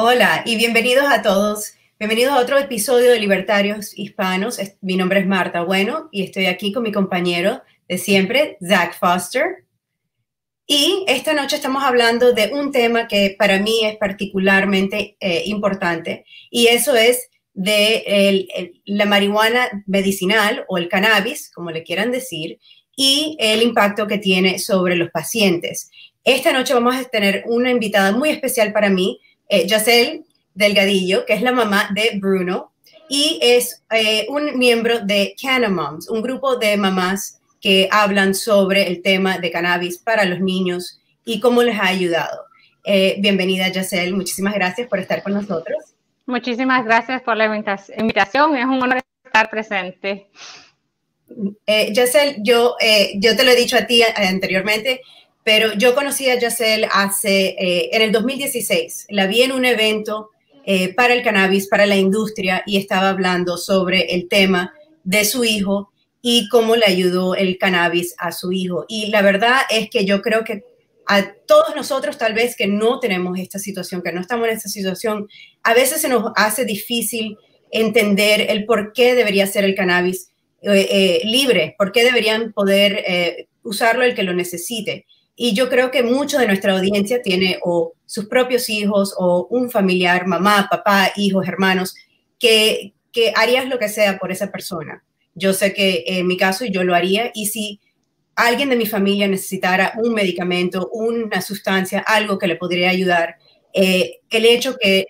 Hola y bienvenidos a todos. Bienvenidos a otro episodio de Libertarios Hispanos. Mi nombre es Marta Bueno y estoy aquí con mi compañero de siempre, Zach Foster. Y esta noche estamos hablando de un tema que para mí es particularmente eh, importante y eso es de la marihuana medicinal o el cannabis, como le quieran decir, y el impacto que tiene sobre los pacientes. Esta noche vamos a tener una invitada muy especial para mí, eh, Delgadillo, que es la mamá de Bruno y es eh, un miembro de Canamoms, un grupo de mamás que hablan sobre el tema de cannabis para los niños y cómo les ha ayudado. Eh, bienvenida, Yacel. Muchísimas gracias por estar con nosotros. Muchísimas gracias por la invitación. Es un honor estar presente. Eh, Yacel, yo, eh, yo te lo he dicho a ti anteriormente, pero yo conocí a Yacel hace, en el 2016. La vi en un evento para el cannabis, para la industria, y estaba hablando sobre el tema de su hijo y cómo le ayudó el cannabis a su hijo. Y la verdad es que yo creo que a todos nosotros tal vez que no tenemos esta situación, que no estamos en esta situación, a veces se nos hace difícil entender el por qué debería ser el cannabis eh, eh, libre, por qué deberían poder eh, usarlo el que lo necesite. Y yo creo que mucho de nuestra audiencia tiene o sus propios hijos o un familiar, mamá, papá, hijos, hermanos, que, que harías lo que sea por esa persona. Yo sé que en mi caso yo lo haría y si alguien de mi familia necesitara un medicamento, una sustancia, algo que le podría ayudar, eh, el hecho que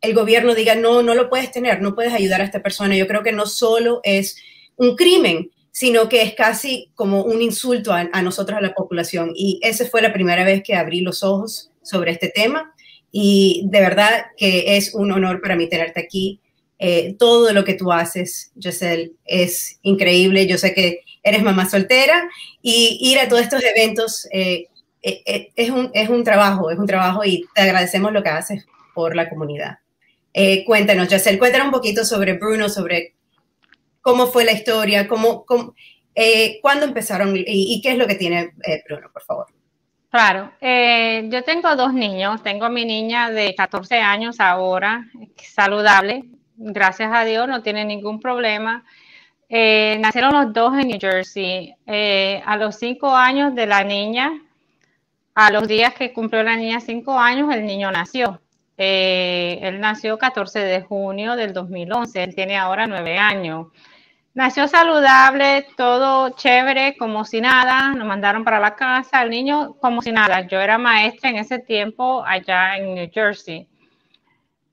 el gobierno diga, no, no lo puedes tener, no puedes ayudar a esta persona, yo creo que no solo es un crimen, sino que es casi como un insulto a, nosotros, a la población. Y esa fue la primera vez que abrí los ojos sobre este tema. Y de verdad que es un honor para mí tenerte aquí. Eh, todo lo que tú haces, Giselle, es increíble. Yo sé que eres mamá soltera y ir a todos estos eventos eh, eh, es, un, es un trabajo, es un trabajo y te agradecemos lo que haces por la comunidad. cuéntanos, Giselle, cuéntanos un poquito sobre Bruno, sobre cómo fue la historia, cómo, cuándo empezaron y, qué es lo que tiene Bruno, por favor. Claro, yo tengo dos niños, tengo a mi niña de 14 años ahora, saludable, gracias a Dios, no tiene ningún problema. Eh, nacieron los dos en New Jersey. Eh, a los cinco años de la niña, a los días que cumplió la niña cinco años, el niño nació. Eh, él nació 14 de junio del 2011, él tiene ahora nueve años. Nació saludable, todo chévere, como si nada, nos mandaron para la casa, el niño como si nada. Yo era maestra en ese tiempo allá en New Jersey.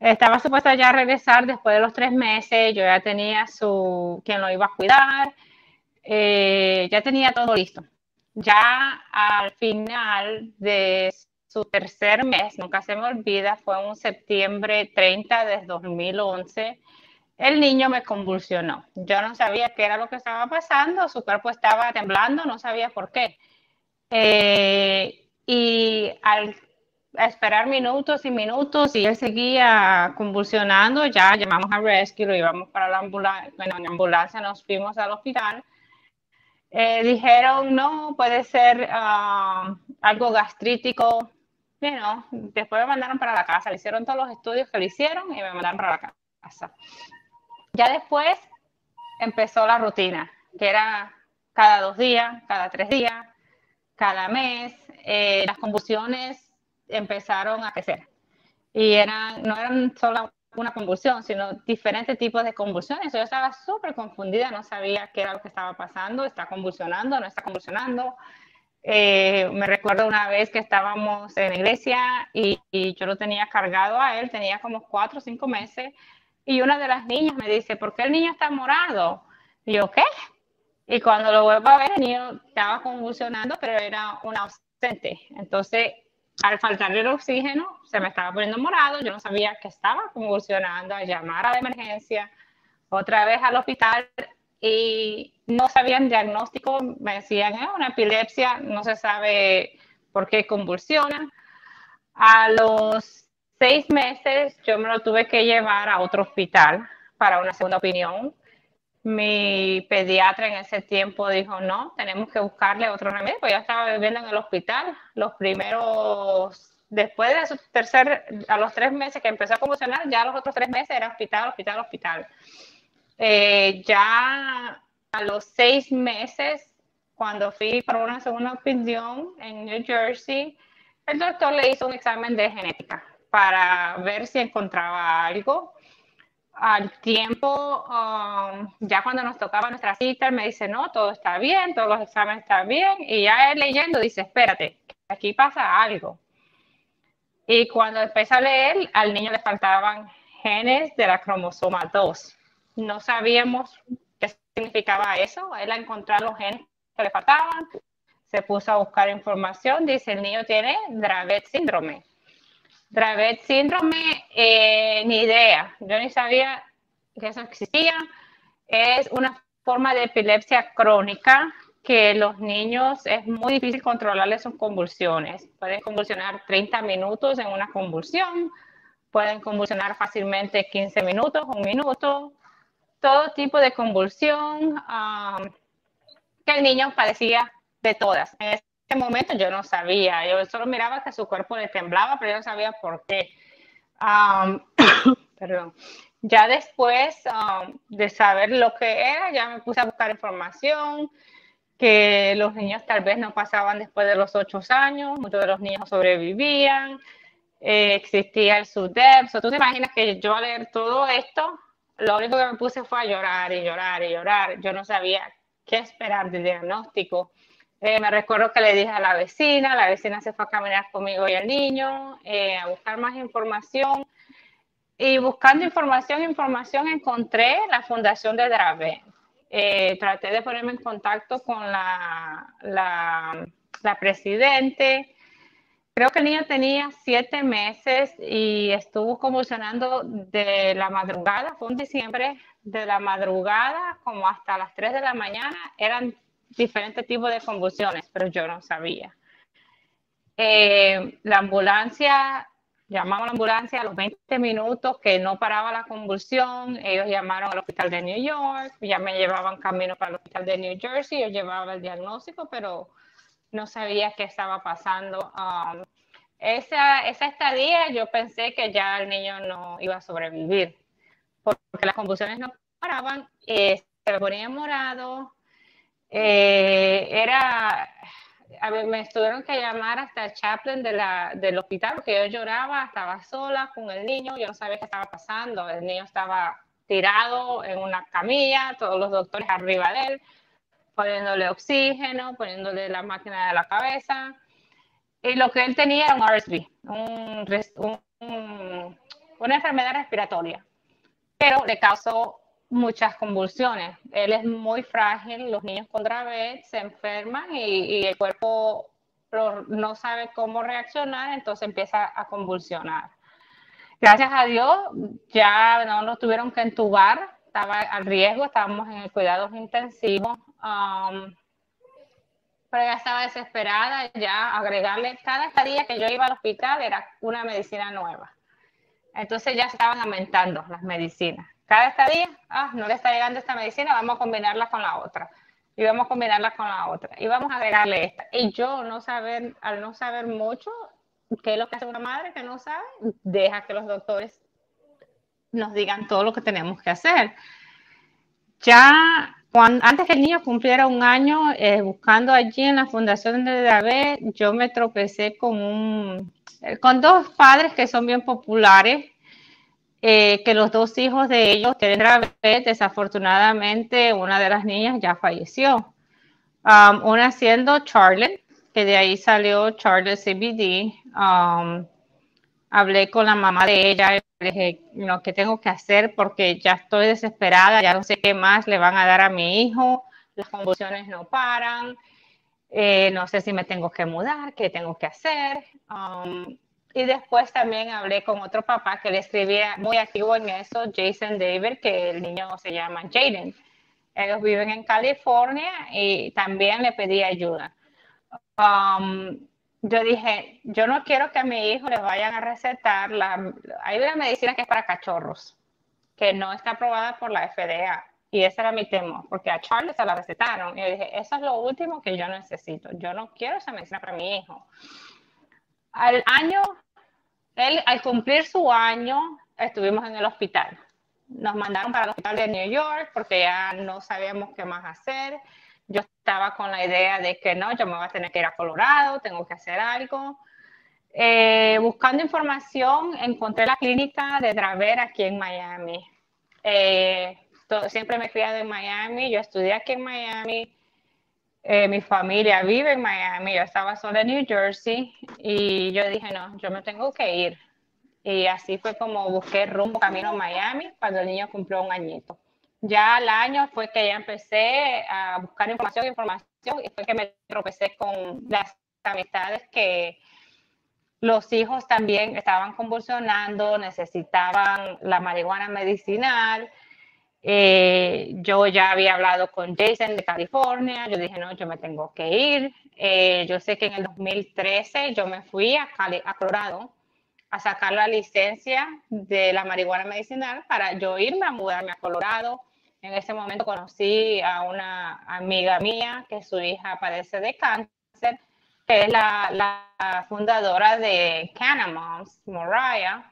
Estaba supuesta ya a regresar después de los tres meses, yo ya tenía su, quien lo iba a cuidar, eh, ya tenía todo listo. Ya al final de su tercer mes, nunca se me olvida, fue un septiembre 30 de 2011, el niño me convulsionó. Yo no sabía qué era lo que estaba pasando, su cuerpo estaba temblando, no sabía por qué. Eh, y al esperar minutos y minutos y él seguía convulsionando. Ya llamamos a Rescue, lo íbamos para la ambulancia, bueno, en ambulancia nos fuimos al hospital. Eh, dijeron, no, puede ser ah, algo gastrítico. Bueno, después me mandaron para la casa, le hicieron todos los estudios que le hicieron y me mandaron para la casa. Ya después empezó la rutina, que era cada dos días, cada tres días, cada mes. Eh, las convulsiones empezaron a crecer. Y eran, no eran solo una convulsión, sino diferentes tipos de convulsiones. Yo estaba súper confundida, no sabía qué era lo que estaba pasando, está convulsionando, no está convulsionando. Eh, me recuerdo una vez que estábamos en la iglesia y, yo lo tenía cargado a él, tenía como cuatro o cinco meses, y una de las niñas me dice, ¿por qué el niño está morado? Y yo, ¿qué? Y cuando lo vuelvo a ver, el niño estaba convulsionando, pero era un ausente. Entonces, al faltarle el oxígeno, se me estaba poniendo morado, yo no sabía que estaba convulsionando, a llamar a la emergencia, otra vez al hospital y no sabían diagnóstico, me decían, es una epilepsia, no se sabe por qué convulsiona. A los seis meses yo me lo tuve que llevar a otro hospital para una segunda opinión. Mi pediatra en ese tiempo dijo, no, tenemos que buscarle otro remedio, pues ya estaba viviendo en el hospital. Los primeros después de su tercer, a los tres meses que empezó a convulsionar, ya los otros tres meses era hospital, hospital, hospital. Eh, ya a los seis meses, cuando fui para una segunda opinión en New Jersey, el doctor le hizo un examen de genética para ver si encontraba algo. Al tiempo, um, ya cuando nos tocaba nuestra cita, él me dice, no, todo está bien, todos los exámenes están bien. Y ya él leyendo dice, espérate, aquí pasa algo. Y cuando empecé a leer, al niño le faltaban genes de la cromosoma 2. No sabíamos qué significaba eso. Él a encontrar los genes que le faltaban, se puso a buscar información. Dice, el niño tiene Dravet síndrome. Dravet síndrome, eh, ni idea. Yo ni sabía que eso existía. Es una forma de epilepsia crónica que los niños es muy difícil controlarles sus convulsiones. Pueden convulsionar 30 minutos en una convulsión, pueden convulsionar fácilmente 15 minutos, un minuto, todo tipo de convulsión um, que el niño padecía de todas. Momento yo no sabía, yo solo miraba que su cuerpo le temblaba, pero yo no sabía por qué. Um, perdón. Ya después de saber lo que era, ya me puse a buscar información, que los niños tal vez no pasaban después de los ocho años, muchos de los niños sobrevivían, eh, existía el SUDEP. tú te imaginas que yo al leer todo esto, lo único que me puse fue a llorar y llorar y llorar. Yo no sabía qué esperar del diagnóstico. Eh, me recuerdo que le dije a la vecina, la vecina se fue a caminar conmigo y el niño, eh, a buscar más información. Y buscando información, información, encontré la Fundación de Drave. Eh, traté de ponerme en contacto con la, la, la presidente. Creo que el niño tenía siete meses y estuvo convulsionando de la madrugada, fue en diciembre, de la madrugada como hasta las 3 de la mañana. Eran diferentes tipos de convulsiones, pero yo no sabía. Eh, la ambulancia Llamamos a la ambulancia a los 20 minutos que no paraba la convulsión. Ellos llamaron al hospital de New York, ya me llevaban camino para el hospital de New Jersey. Yo llevaba el diagnóstico, pero no sabía qué estaba pasando. Um, esa, esa estadía yo pensé que ya el niño no iba a sobrevivir, porque las convulsiones no paraban, eh, se ponía morado, eh, era a me tuvieron que llamar hasta el chaplain de la, del hospital porque yo lloraba, estaba sola con el niño, yo no sabía qué estaba pasando, el niño estaba tirado en una camilla, todos los doctores arriba de él, poniéndole oxígeno, poniéndole la máquina de la cabeza. Y lo que él tenía era un RSV, una enfermedad respiratoria, pero le causó muchas convulsiones. Él es muy frágil, los niños con Dravet se enferman y, el cuerpo no sabe cómo reaccionar, entonces empieza a convulsionar. Gracias a Dios ya no nos tuvieron que entubar, estaba al riesgo, estábamos en el cuidados intensivos, um, pero ya estaba desesperada, ya agregarle cada día que yo iba al hospital era una medicina nueva. Entonces ya estaban aumentando las medicinas cada estadía, ah, no le está llegando esta medicina, vamos a combinarla con la otra. Y vamos a combinarla con la otra. Y vamos a agregarle esta. Y yo no saber, al no saber mucho, qué es lo que hace una madre que no sabe, deja que los doctores nos digan todo lo que tenemos que hacer. Ya antes que el niño cumpliera un año, eh, buscando allí en la Fundación de David, yo me tropecé con, un, con dos padres que son bien populares eh, que los dos hijos de ellos tienen Dravet. Desafortunadamente, una de las niñas ya falleció. Um, una siendo Charlotte, que de ahí salió Charlotte CBD. Um, hablé con la mamá de ella le dije, lo que tengo que hacer porque ya estoy desesperada, ya no sé qué más le van a dar a mi hijo, las convulsiones no paran, eh, no sé si me tengo que mudar, qué tengo que hacer. Um, y después también hablé con otro papá que le escribía muy activo en eso, Jason David, que el niño se llama Jaden. Ellos viven en California y también le pedí ayuda. Um, yo dije, yo no quiero que a mi hijo le vayan a recetar la... Hay una medicina que es para cachorros, que no está aprobada por la FDA. Y ese era mi temor, porque a Charles se la recetaron. Y yo dije, eso es lo último que yo necesito. Yo no quiero esa medicina para mi hijo. Al año, él al cumplir su año, estuvimos en el hospital. Nos mandaron para el hospital de New York porque ya no sabíamos qué más hacer. Yo estaba con la idea de que no, yo me voy a tener que ir a Colorado, tengo que hacer algo. Eh, buscando información, encontré la clínica de Draver aquí en Miami. Eh, siempre me he criado en Miami, yo estudié aquí en Miami, eh, mi familia vive en Miami, yo estaba sola en New Jersey y yo dije, no, yo me tengo que ir. Y así fue como busqué rumbo camino a Miami cuando el niño cumplió un añito. Ya al año fue que ya empecé a buscar información, información y fue que me tropecé con las amistades que los hijos también estaban convulsionando, necesitaban la marihuana medicinal eh, yo ya había hablado con Jason de California, yo dije, no, yo me tengo que ir. Eh, yo sé que en el 2013 yo me fui a, Colorado a sacar la licencia de la marihuana medicinal para yo irme a mudarme a Colorado. En ese momento conocí a una amiga mía que su hija padece de cáncer, que es la, fundadora de Canamoms, Mariah.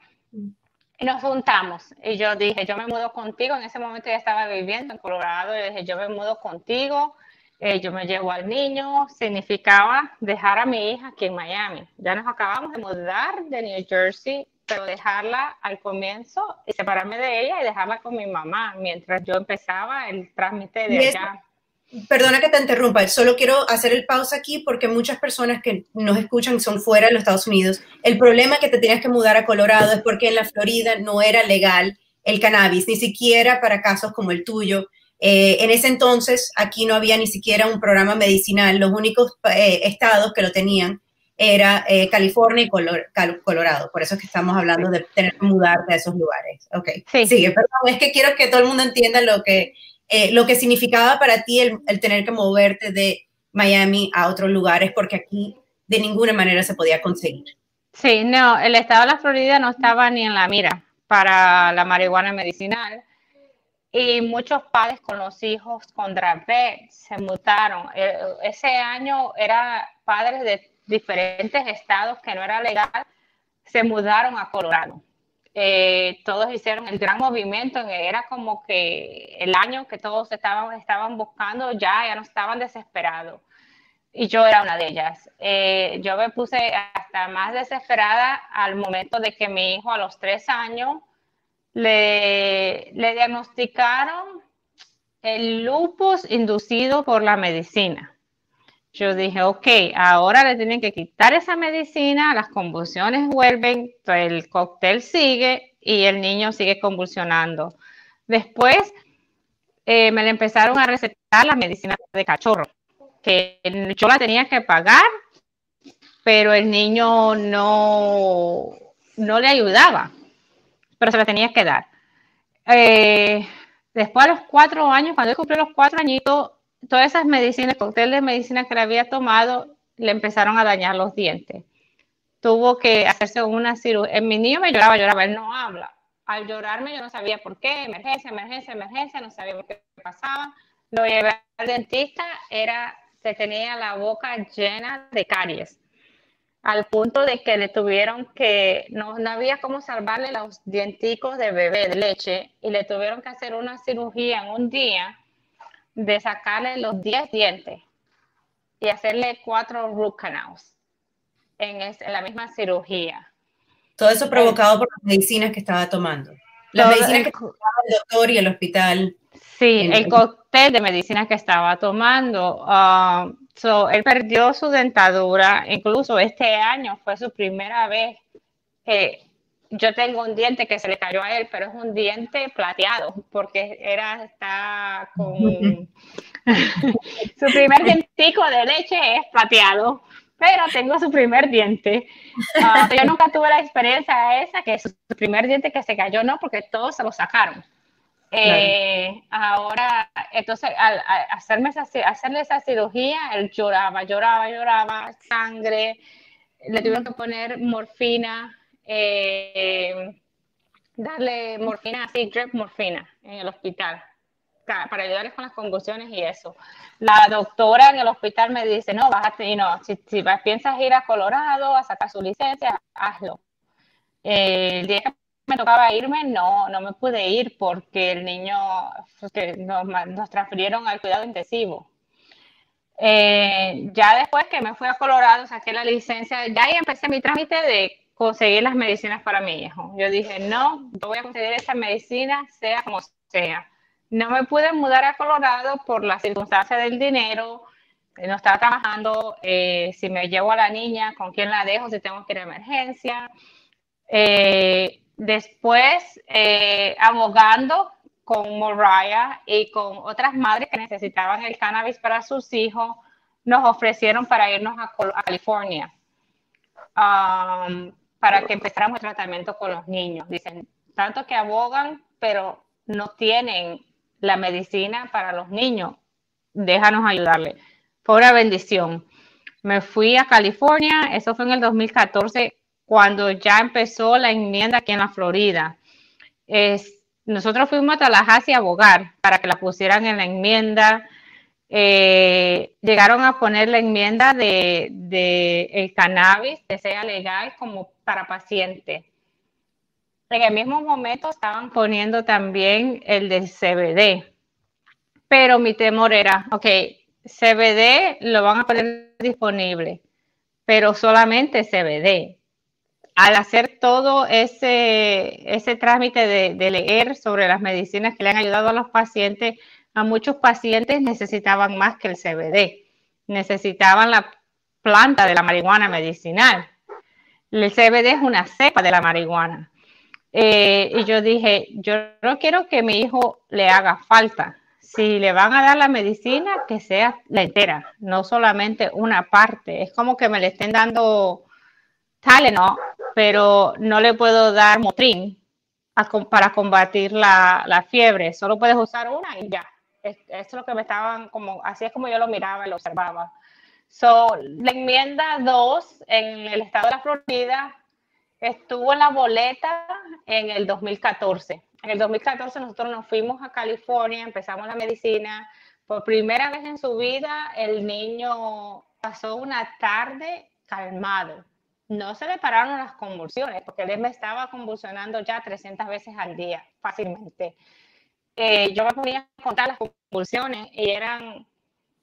Y nos juntamos. Y yo dije, yo me mudo contigo. En ese momento ya estaba viviendo en Colorado. Y dije, yo me mudo contigo. Eh, yo me llevo al niño. Significaba dejar a mi hija aquí en Miami. Ya nos acabamos de mudar de New Jersey, pero dejarla al comienzo y separarme de ella y dejarla con mi mamá mientras yo empezaba el trámite de allá. Perdona que te interrumpa, solo quiero hacer el pausa aquí porque muchas personas que nos escuchan son fuera de los Estados Unidos. El problema que te tienes que mudar a Colorado es porque en la Florida no era legal el cannabis, ni siquiera para casos como el tuyo. Eh, en ese entonces aquí no había ni siquiera un programa medicinal, los únicos eh, estados que lo tenían era eh, California y Colorado, por eso es que estamos hablando de tener que mudarte a esos lugares. Ok, sí. sigue, perdón, es que quiero que todo el mundo entienda lo que eh, lo que significaba para ti el, tener que moverte de Miami a otros lugares, porque aquí de ninguna manera se podía conseguir. Sí, no, el estado de la Florida no estaba ni en la mira para la marihuana medicinal y muchos padres con los hijos con Dravet se mutaron. Eh, ese año era padres de diferentes estados que no era legal, se mudaron a Colorado. Eh, todos hicieron el gran movimiento, era como que el año que todos estaban, estaban buscando ya, ya no estaban desesperados. Y yo era una de ellas. Eh, yo me puse hasta más desesperada al momento de que mi hijo a los tres años le, le diagnosticaron el lupus inducido por la medicina. Yo dije, ok, ahora le tienen que quitar esa medicina, las convulsiones vuelven, el cóctel sigue y el niño sigue convulsionando. Después eh, me le empezaron a recetar la medicina de cachorro, que yo la tenía que pagar, pero el niño no, no le ayudaba, pero se la tenía que dar. Eh, después de los cuatro años, cuando él cumplió los cuatro añitos, todas esas medicinas, cóctel de medicina que le había tomado, le empezaron a dañar los dientes. Tuvo que hacerse una cirugía. Mi niño me lloraba, lloraba, él no habla. Al llorarme yo no sabía por qué, emergencia, emergencia, emergencia, no sabía por qué pasaba. Lo llevé al dentista, era, se tenía la boca llena de caries, al punto de que le tuvieron que, no, no había cómo salvarle los dienticos de bebé de leche y le tuvieron que hacer una cirugía en un día de sacarle los 10 dientes y hacerle cuatro root canals en, la misma cirugía. Todo eso provocado por las medicinas que estaba tomando. Las medicinas que tomaba el doctor y el hospital. Sí, el, cóctel de medicinas que estaba tomando. Um, él perdió su dentadura, incluso este año fue su primera vez que yo tengo un diente que se le cayó a él, pero es un diente plateado, porque era, está con su primer dientico de leche es plateado, pero tengo su primer diente. Ah, yo nunca tuve la experiencia esa, que su primer diente que se cayó, no, porque todos se lo sacaron. Eh, ahora, entonces, al, hacerme hacerle esa cirugía, él lloraba, lloraba, lloraba, sangre, le tuvieron que poner morfina, eh, darle morfina, así, drip morfina en el hospital. para ayudarles con las convulsiones y eso. La doctora en el hospital me dice, no, bájate, y no, si, si piensas ir a Colorado a sacar su licencia, hazlo. Eh, el día que me tocaba irme, no, no me pude ir porque el niño, nos transfirieron al cuidado intensivo. Eh, ya después que me fui a Colorado, saqué la licencia, ya ahí empecé mi trámite de conseguir las medicinas para mi hijo. Yo dije, no, yo voy a conseguir esa medicina, sea como sea. No me pude mudar a Colorado por la circunstancia del dinero, no estaba trabajando, eh, si me llevo a la niña, con quién la dejo, si tengo que ir a emergencia. Eh, después, eh, abogando con Mariah y con otras madres que necesitaban el cannabis para sus hijos, nos ofrecieron para irnos a, California um, para que empezáramos el tratamiento con los niños. Dicen, tanto que abogan, pero no tienen la medicina para los niños. Déjanos ayudarle. Fue una bendición. Me fui a California, eso fue en el 2014, cuando ya empezó la enmienda aquí en la Florida. Es, nosotros fuimos a Tallahassee a abogar para que la pusieran en la enmienda. Eh, llegaron a poner la enmienda de, el cannabis que sea legal como para pacientes. En el mismo momento estaban poniendo también el de CBD, pero mi temor era, ok, CBD lo van a poner disponible, pero solamente CBD. Al hacer todo ese, ese trámite de, de leer sobre las medicinas que le han ayudado a los pacientes, a muchos pacientes necesitaban más que el CBD, necesitaban la planta de la marihuana medicinal. El CBD es una cepa de la marihuana. Eh, y yo dije, yo no quiero que mi hijo le haga falta. Si le van a dar la medicina, que sea la entera, no solamente una parte. Es como que me le estén dando Tylenol, pero no le puedo dar Motrin para combatir la, la, fiebre. Solo puedes usar una y ya. Esto es lo que me estaban como, así es como yo lo miraba y lo observaba. So, la enmienda 2 en el estado de la Florida Estuvo en la boleta en el 2014. En el 2014 nosotros nos fuimos a California, empezamos la medicina. Por primera vez en su vida, el niño pasó una tarde calmado. No se le pararon las convulsiones, porque él me estaba convulsionando ya 300 veces al día, fácilmente. Eh, yo me ponía a contar las convulsiones y eran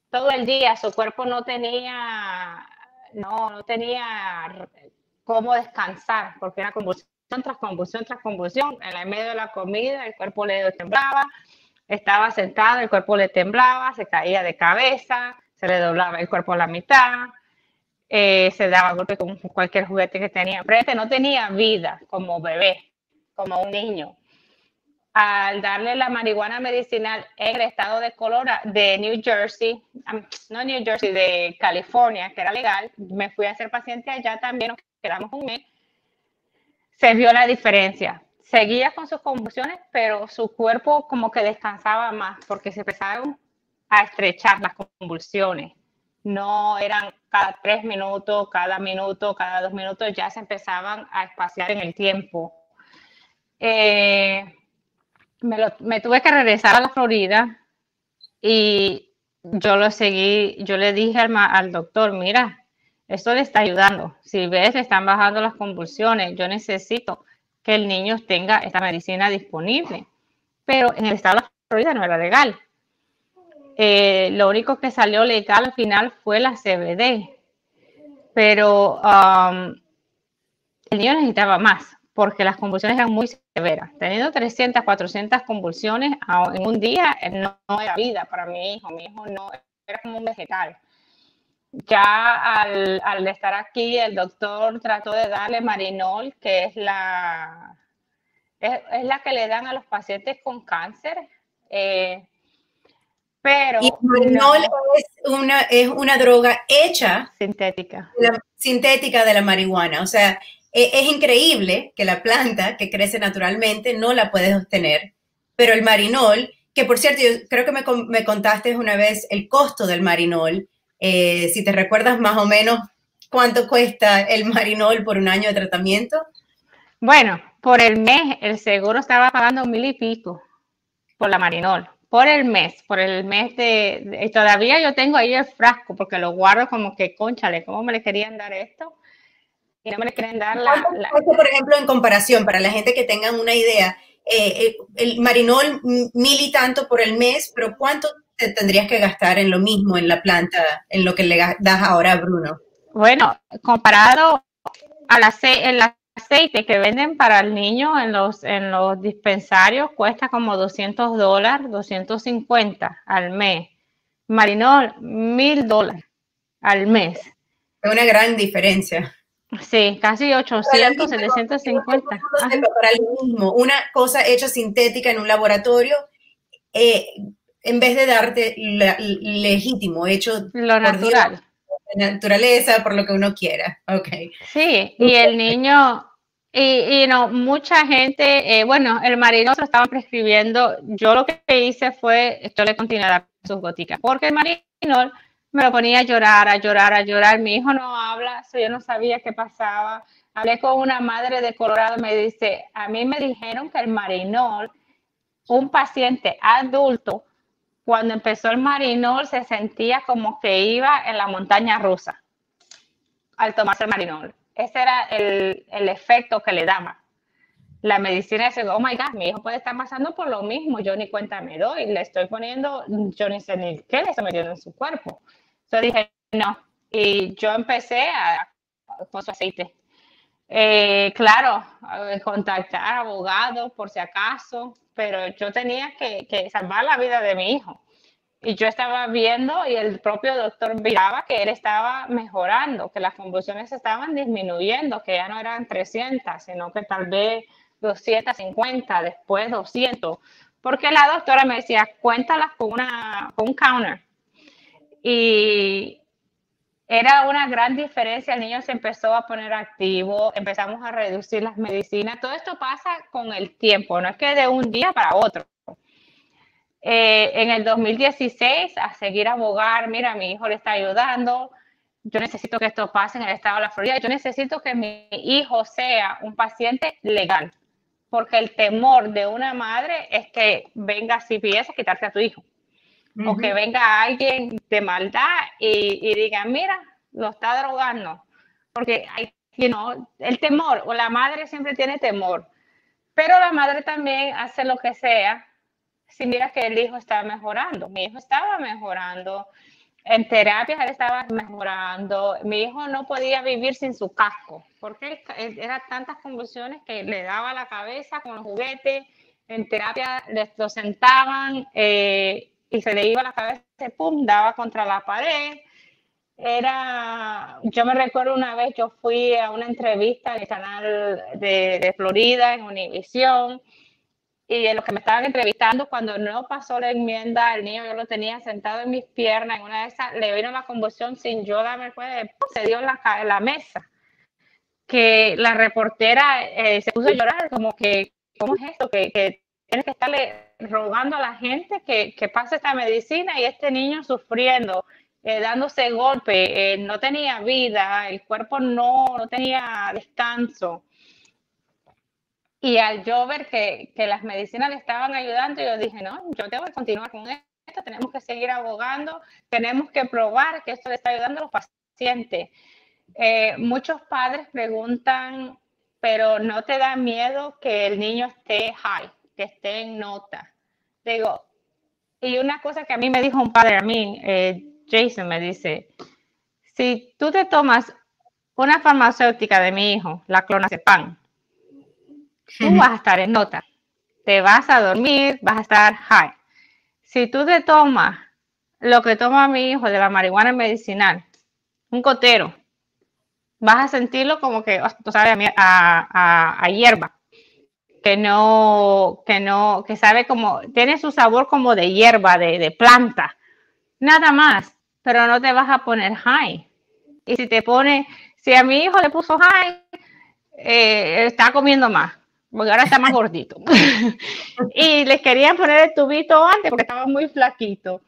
todo el día, su cuerpo no tenía, no, no tenía cómo descansar, porque era convulsión tras convulsión tras convulsión. En el medio de la comida el cuerpo le temblaba, estaba sentado, el cuerpo le temblaba, se caía de cabeza, se le doblaba el cuerpo a la mitad, eh, se daba golpe con cualquier juguete que tenía enfrente, no tenía vida como bebé, como un niño. Al darle la marihuana medicinal en el estado de Colorado, de New Jersey, no New Jersey, de California, que era legal, me fui a ser paciente allá también, quedamos un mes, se vio la diferencia. Seguía con sus convulsiones, pero su cuerpo como que descansaba más porque se empezaron a estrechar las convulsiones. No eran cada tres minutos, cada minuto, cada dos minutos, ya se empezaban a espaciar en el tiempo. Eh, me, tuve que regresar a la Florida y yo lo seguí, yo le dije al, al doctor, mira, esto le está ayudando. Si ves, le están bajando las convulsiones. Yo necesito que el niño tenga esta medicina disponible. Pero en el estado de la Florida no era legal. Eh, lo único que salió legal al final fue la CBD. Pero um, el niño necesitaba más porque las convulsiones eran muy severas. Teniendo 300, 400 convulsiones en un día no, no era vida para mi hijo. Mi hijo no era como un vegetal ya al, estar aquí, el doctor trató de darle marinol, que es la, es, la que le dan a los pacientes con cáncer. Eh, pero y marinol es, una, es una droga hecha sintética. sintética de la marihuana. O sea, e, es, increíble que la planta que crece naturalmente no la puedes obtener, pero el marinol, que por cierto, yo creo que me, me contaste una vez el costo del marinol, eh, si te recuerdas más o menos cuánto cuesta el marinol por un año de tratamiento. Bueno, por el mes el seguro estaba pagando mil y pico por la marinol, por el mes, por el mes de, todavía yo tengo ahí el frasco porque lo guardo como que, conchale, ¿cómo me le querían dar esto? Y no me le quieren dar la, Por ejemplo, en comparación, para la gente que tengan una idea, eh, eh, el marinol mil y tanto por el mes, pero ¿cuánto te tendrías que gastar en lo mismo en la planta, en lo que le das ahora a Bruno? Bueno, comparado a la, en la aceite que venden para el niño en los, en los dispensarios cuesta como 200 dólares, 250 al mes. Marinol, 1000 dólares al mes. Es una gran diferencia. Sí, casi 800, 750. Para el mismo, una cosa hecha sintética en un laboratorio, eh, en vez de darte legítimo, hecho lo natural. naturaleza, por lo que uno quiera. Ok. Sí, y el niño, y, no, mucha gente, eh, bueno, el marino se lo estaban prescribiendo. Yo lo que hice fue, yo le continué a dar sus goticas, porque el marinol me lo ponía a llorar, a llorar, a llorar. Mi hijo no habla, yo no sabía qué pasaba. Hablé con una madre de Colorado, me dice, a mí me dijeron que el marinol, un paciente adulto, cuando empezó el marinol se sentía como que iba en la montaña rusa al tomarse el marinol ese era el, el efecto que le daba. La medicina dice, oh my God, mi hijo puede estar pasando por lo mismo, yo ni cuenta me doy, le estoy poniendo, yo ni sé ni qué le estoy metiendo en su cuerpo. Entonces dije, no, y yo empecé a, con su aceite. Eh, claro, contactar abogados por si acaso, pero yo tenía que, que salvar la vida de mi hijo. Y yo estaba viendo y el propio doctor miraba que él estaba mejorando, que las convulsiones estaban disminuyendo, que ya no eran 300, sino que tal vez 250, después 200. Porque la doctora me decía, cuéntalas con, una, con un counter. Y era una gran diferencia, el niño se empezó a poner activo, empezamos a reducir las medicinas. Todo esto pasa con el tiempo, no es que de un día para otro. Eh, en el 2016 a seguir abogar, mira, mi hijo le está ayudando, yo necesito que esto pase en el estado de la Florida, yo necesito que mi hijo sea un paciente legal, porque el temor de una madre es que venga CPS a quitarte a tu hijo, o que venga alguien de maldad y, diga, mira, lo está drogando, porque hay, you el temor, o la madre siempre tiene temor, pero la madre también hace lo que sea si mira que el hijo estaba mejorando. Mi hijo estaba mejorando. En terapia él estaba mejorando. Mi hijo no podía vivir sin su casco, porque eran tantas convulsiones que le daba la cabeza con los juguetes. En terapia lo sentaban eh, y se le iba la cabeza, pum, daba contra la pared. Era, yo me recuerdo una vez, yo fui a una entrevista en el canal de, Florida, en Univision, y en los que me estaban entrevistando, cuando no pasó la enmienda, el niño yo lo tenía sentado en mis piernas, en una de esas le vino la convulsión sin yo darme cuenta, se dio en la, la mesa. Que la reportera eh, se puso a llorar, como que, ¿cómo es esto? Que, que tienes que estarle rogando a la gente que, que pase esta medicina y este niño sufriendo, eh, dándose golpe, eh, no tenía vida, el cuerpo no, no tenía descanso. Y al yo ver que, que, las medicinas le estaban ayudando, yo dije, no, yo tengo que continuar con esto, tenemos que seguir abogando, tenemos que probar que esto le está ayudando a los pacientes. Eh, muchos padres preguntan, pero no te da miedo que el niño esté high, que esté en nota. Digo, y una cosa que a mí me dijo un padre, a mí, eh, Jason me dice, si tú te tomas una farmacéutica de mi hijo, la clonazepam, tú vas a estar en nota. Te vas a dormir, vas a estar high. Si tú te tomas lo que toma mi hijo de la marihuana medicinal, un cotero, vas a sentirlo como que, tú sabes, a, a, hierba, que no, que no, que sabe como, tiene su sabor como de hierba, de, de planta, nada más, pero no te vas a poner high. Y si te pone, si a mi hijo le puso high, eh, está comiendo más porque ahora está más gordito. y les querían poner el tubito antes porque estaba muy flaquito.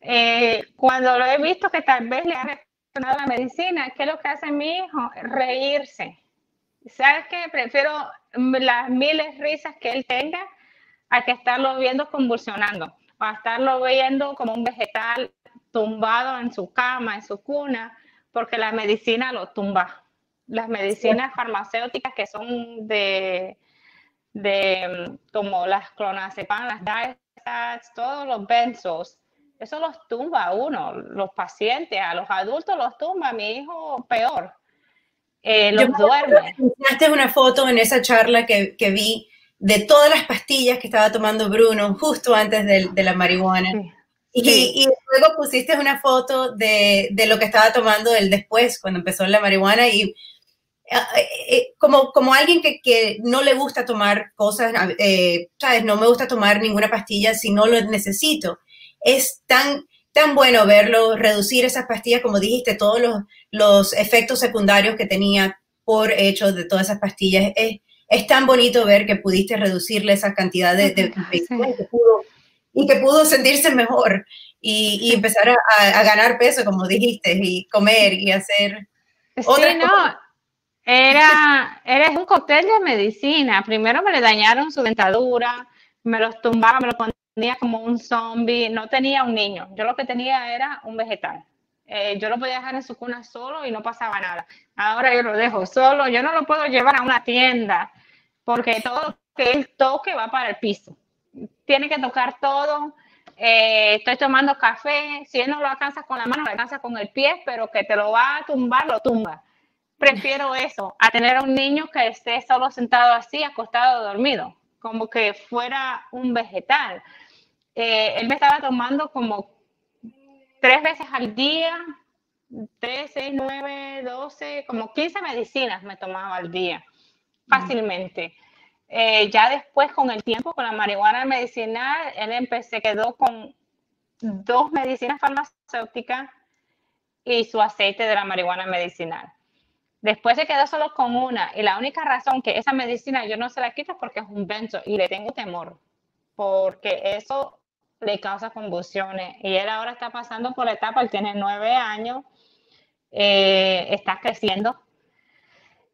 Eh, cuando lo he visto que tal vez le ha reaccionado la medicina, ¿qué es lo que hace mi hijo? Reírse. ¿Sabes qué? Prefiero las miles risas que él tenga a que estarlo viendo convulsionando. o a estarlo viendo como un vegetal tumbado en su cama, en su cuna, porque la medicina lo tumba. Las medicinas farmacéuticas que son de, de como las clonazepam, las diazepams, todos los benzos, eso los tumba a uno, los pacientes, a los adultos los tumba, a mi hijo peor. Eh, los duerme. una foto en esa charla que, que, vi de todas las pastillas que estaba tomando Bruno justo antes de, de la marihuana. Y, y, luego pusiste una foto de, de, lo que estaba tomando él después, cuando empezó la marihuana. Y eh, eh, como, como alguien que, que, no le gusta tomar cosas, eh, ¿sabes? No me gusta tomar ninguna pastilla si no lo necesito. Es tan, tan bueno verlo, reducir esas pastillas, como dijiste, todos los, los efectos secundarios que tenía por hecho de todas esas pastillas. Es, es tan bonito ver que pudiste reducirle esa cantidad de, de, y que pudo sentirse mejor y, y empezar a, a, ganar peso, como dijiste, y comer y hacer... Sí, no, era, era un cóctel de medicina. Primero me le dañaron su dentadura, me los tumbaba, me lo ponía como un zombie. No tenía un niño, yo lo que tenía era un vegetal. Eh, yo lo podía dejar en su cuna solo y no pasaba nada. Ahora yo lo dejo solo, yo no lo puedo llevar a una tienda porque todo que él toque va para el piso. Tiene que tocar todo. Eh, estoy tomando café, si él no lo alcanza con la mano, lo alcanza con el pie, pero que te lo va a tumbar, lo tumba prefiero eso a tener a un niño que esté solo sentado así, acostado, dormido, como que fuera un vegetal. Eh, él me estaba tomando como tres veces al día, tres, seis, nueve, doce, como 15 medicinas me tomaba al día, fácilmente. Eh, ya después, con el tiempo, con la marihuana medicinal, él empecé, quedó con dos medicinas farmacéuticas y su aceite de la marihuana medicinal. Después se quedó solo con una y la única razón que esa medicina yo no se la quito es porque es un benzo y le tengo temor, porque eso le causa convulsiones y él ahora está pasando por la etapa, él tiene nueve años, eh, está creciendo.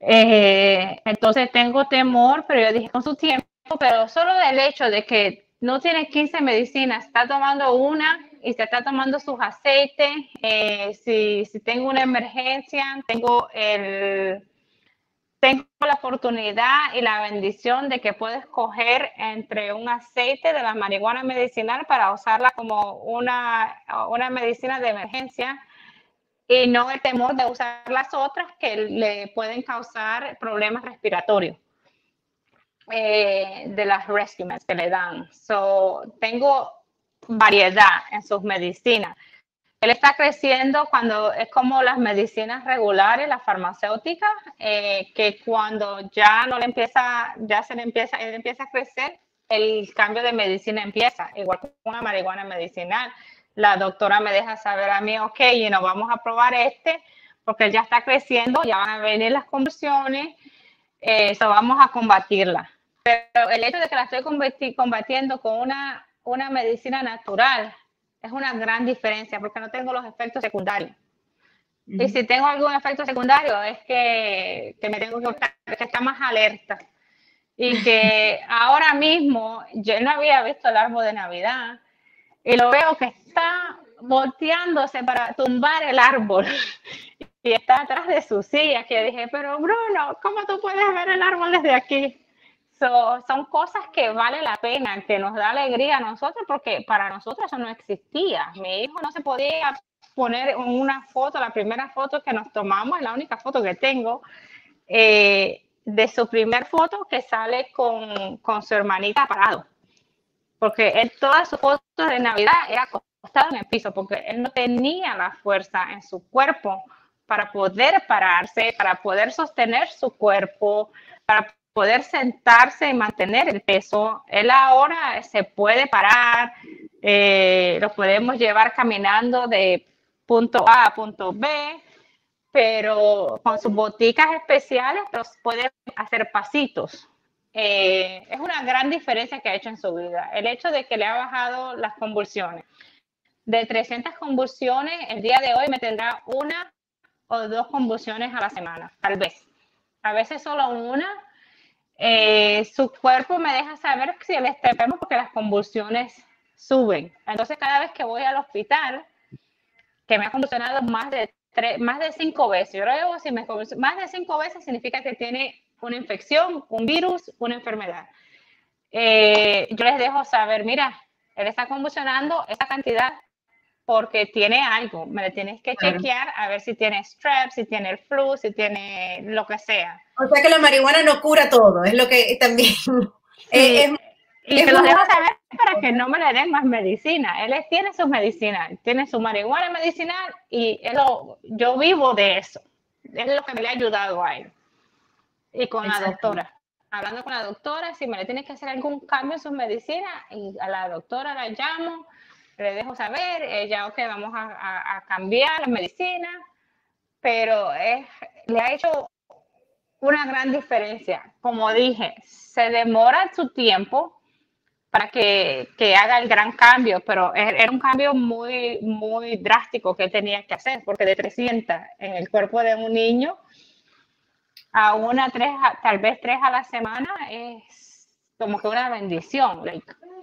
Eh, entonces tengo temor, pero yo dije con su tiempo, pero solo del hecho de que no tiene 15 medicinas, está tomando una y se está tomando sus aceites. Eh, si, si, tengo una emergencia, tengo, el, tengo la oportunidad y la bendición de que puedo escoger entre un aceite de la marihuana medicinal para usarla como una, una medicina de emergencia y no el temor de usar las otras que le pueden causar problemas respiratorios. Eh, de las rescue que le dan. So, tengo variedad en sus medicinas. Él está creciendo cuando es como las medicinas regulares, las farmacéuticas, eh, que cuando ya no le empieza, ya se le empieza, él empieza a crecer, el cambio de medicina empieza, igual con una marihuana medicinal. La doctora me deja saber a mí, ok, y nos vamos a probar este, porque él ya está creciendo, ya van a venir las conversiones, eso eh, vamos a combatirla. Pero el hecho de que la estoy combatiendo con una una medicina natural es una gran diferencia porque no tengo los efectos secundarios. Y si tengo algún efecto secundario es que, que me tengo que estar, que está más alerta. Y que ahora mismo yo no había visto el árbol de Navidad y lo veo que está volteándose para tumbar el árbol y está atrás de su silla que dije, pero Bruno, ¿cómo tú puedes ver el árbol desde aquí? Son cosas que vale la pena, que nos da alegría a nosotros, porque para nosotros eso no existía. Mi hijo no se podía poner una foto, la primera foto que nos tomamos, es la única foto que tengo, eh, de su primer foto que sale con, con, su hermanita parado. Porque todas sus fotos de Navidad era acostado en el piso, porque él no tenía la fuerza en su cuerpo para poder pararse, para poder sostener su cuerpo, para poder sentarse y mantener el peso. Él ahora se puede parar, eh, lo podemos llevar caminando de punto A a punto B, pero con sus boticas especiales los puede hacer pasitos. Eh, es una gran diferencia que ha hecho en su vida. El hecho de que le ha bajado las convulsiones. De 300 convulsiones, el día de hoy me tendrá una o dos convulsiones a la semana, tal vez. A veces solo una, eh, su cuerpo me deja saber si él está porque las convulsiones suben. Entonces, cada vez que voy al hospital, que me ha convulsionado más de tres, más de cinco veces, yo creo si me más de cinco veces significa que tiene una infección, un virus, una enfermedad. Eh, yo les dejo saber, mira, él está convulsionando esta cantidad porque tiene algo, me lo tienes que chequear a ver si tiene strep, si tiene el flu, si tiene lo que sea. O sea que la marihuana no cura todo, es lo que también... es, y se lo dejo saber para que no me le den más medicina. Él tiene sus medicinas, tiene su marihuana medicinal y yo vivo de eso. Es lo que me le ha ayudado a él. Y con la doctora. Hablando con la doctora, si me le tiene que hacer algún cambio en sus medicinas, y a la doctora la llamo, le dejo saber, ella, ok, vamos a, cambiar la medicina, pero es, le ha hecho una gran diferencia. Como dije, se demora su tiempo, para que, que, haga el gran cambio, pero er, era un cambio muy, muy drástico que tenía que hacer, porque de 300 en el cuerpo de un niño a una, tres, tal vez tres a la semana es como que una bendición.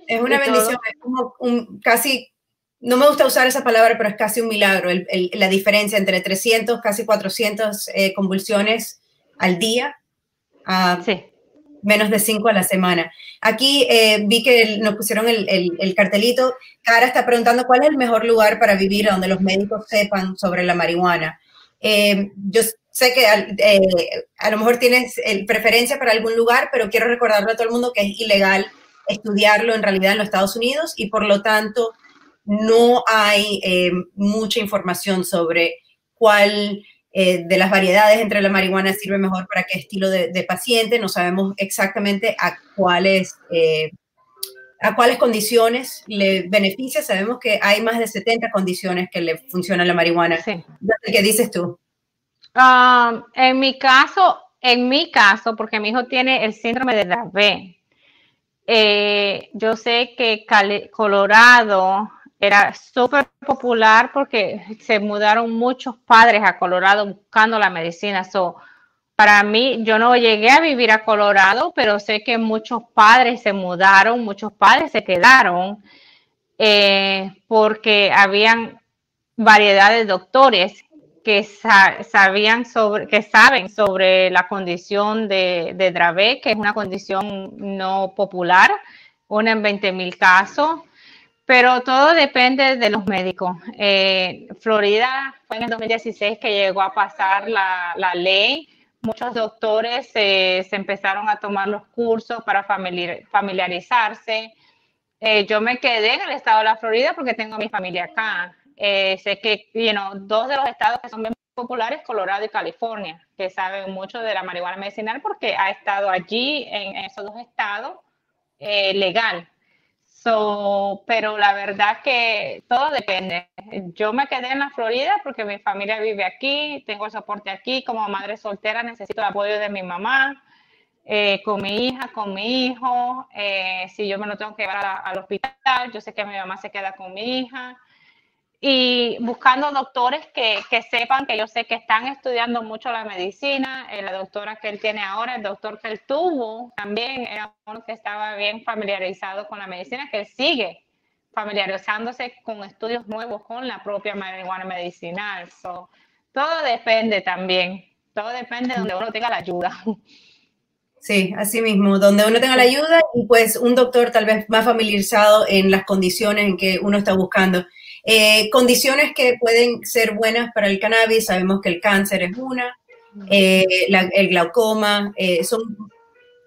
es una bendición, es como un casi, no me gusta usar esa palabra, pero es casi un milagro, el, la diferencia entre 300, casi 400 eh, convulsiones al día. sí menos de cinco a la semana. Aquí eh, vi que nos pusieron el, el, cartelito. Cara está preguntando cuál es el mejor lugar para vivir donde los médicos sepan sobre la marihuana. Eh, yo sé que eh, a lo mejor tienes preferencia para algún lugar, pero quiero recordarle a todo el mundo que es ilegal estudiarlo en realidad en los Estados Unidos y por lo tanto no hay mucha información sobre cuál eh, de las variedades entre la marihuana sirve mejor para qué estilo de, paciente. No sabemos exactamente a cuáles, eh, a cuáles condiciones le beneficia. Sabemos que hay más de 70 condiciones que le funciona la marihuana. ¿Qué dices tú? Um, en mi caso, en mi caso, porque mi hijo tiene el síndrome de Dravet, eh, yo sé que Colorado era súper popular porque se mudaron muchos padres a Colorado buscando la medicina. So, para mí, yo no llegué a vivir a Colorado, pero sé que muchos padres se mudaron, muchos padres se quedaron eh, porque habían variedad de doctores que sabían sobre, que saben sobre la condición de, de Dravet, que es una condición no popular, una en 20 mil casos. Pero todo depende de los médicos. Eh, Florida fue en el 2016 que llegó a pasar la, la ley. Muchos doctores se empezaron a tomar los cursos para familiarizarse. Eh, yo me quedé en el estado de la Florida porque tengo mi familia acá. Eh, sé que you dos de los estados que son bien populares, Colorado y California, que saben mucho de la marihuana medicinal porque ha estado allí en esos dos estados legal pero la verdad que todo depende. Yo me quedé en la Florida porque mi familia vive aquí, tengo el soporte aquí, como madre soltera necesito el apoyo de mi mamá, eh, con mi hija, con mi hijo, eh, si yo me lo tengo que llevar al hospital, yo sé que mi mamá se queda con mi hija y buscando doctores que, que, sepan que yo sé que están estudiando mucho la medicina. Eh, la doctora que él tiene ahora, el doctor que él tuvo, también era uno que estaba bien familiarizado con la medicina, que él sigue familiarizándose con estudios nuevos con la propia marihuana medicinal. todo depende también, todo depende de donde uno tenga la ayuda. Sí, así mismo, donde uno tenga la ayuda y pues un doctor tal vez más familiarizado en las condiciones en que uno está buscando. Eh, condiciones que pueden ser buenas para el cannabis, sabemos que el cáncer es una, eh, el glaucoma, eh, son,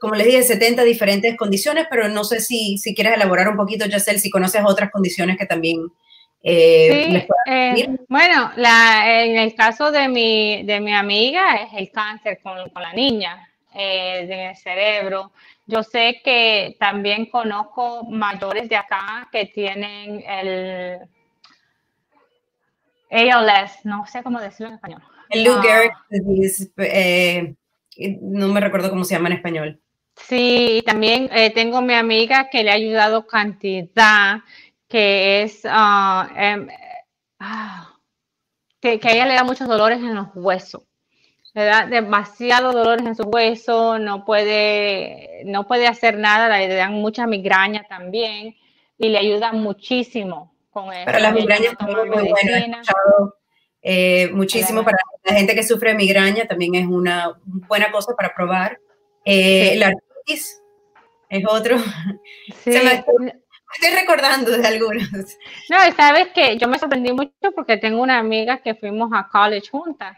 como les dije, 70 diferentes condiciones, pero no sé si, si quieres elaborar un poquito, Yacel, si conoces otras condiciones que también... sí, bueno, en el caso de mi, de mi amiga es el cáncer con, con la niña en el cerebro. Yo sé que también conozco mayores de acá que tienen el ALS, no sé cómo decirlo en español. El Lou disease, eh, no me recuerdo cómo se llama en español. Sí, también eh, tengo mi amiga que le ha ayudado cantidad, que es, ah, em, ah, que, a ella le da muchos dolores en los huesos. Le da demasiados dolores en su hueso, no puede, no puede hacer nada, le dan mucha migraña también. y le ayuda muchísimo con. Para las migrañas muy bueno. Eh, muchísimo para la gente que sufre de migraña también es una buena cosa para probar. Eh, la artritis es otro. Sí. estoy recordando de algunos. No, sabes que yo me sorprendí mucho porque tengo una amiga que fuimos a college juntas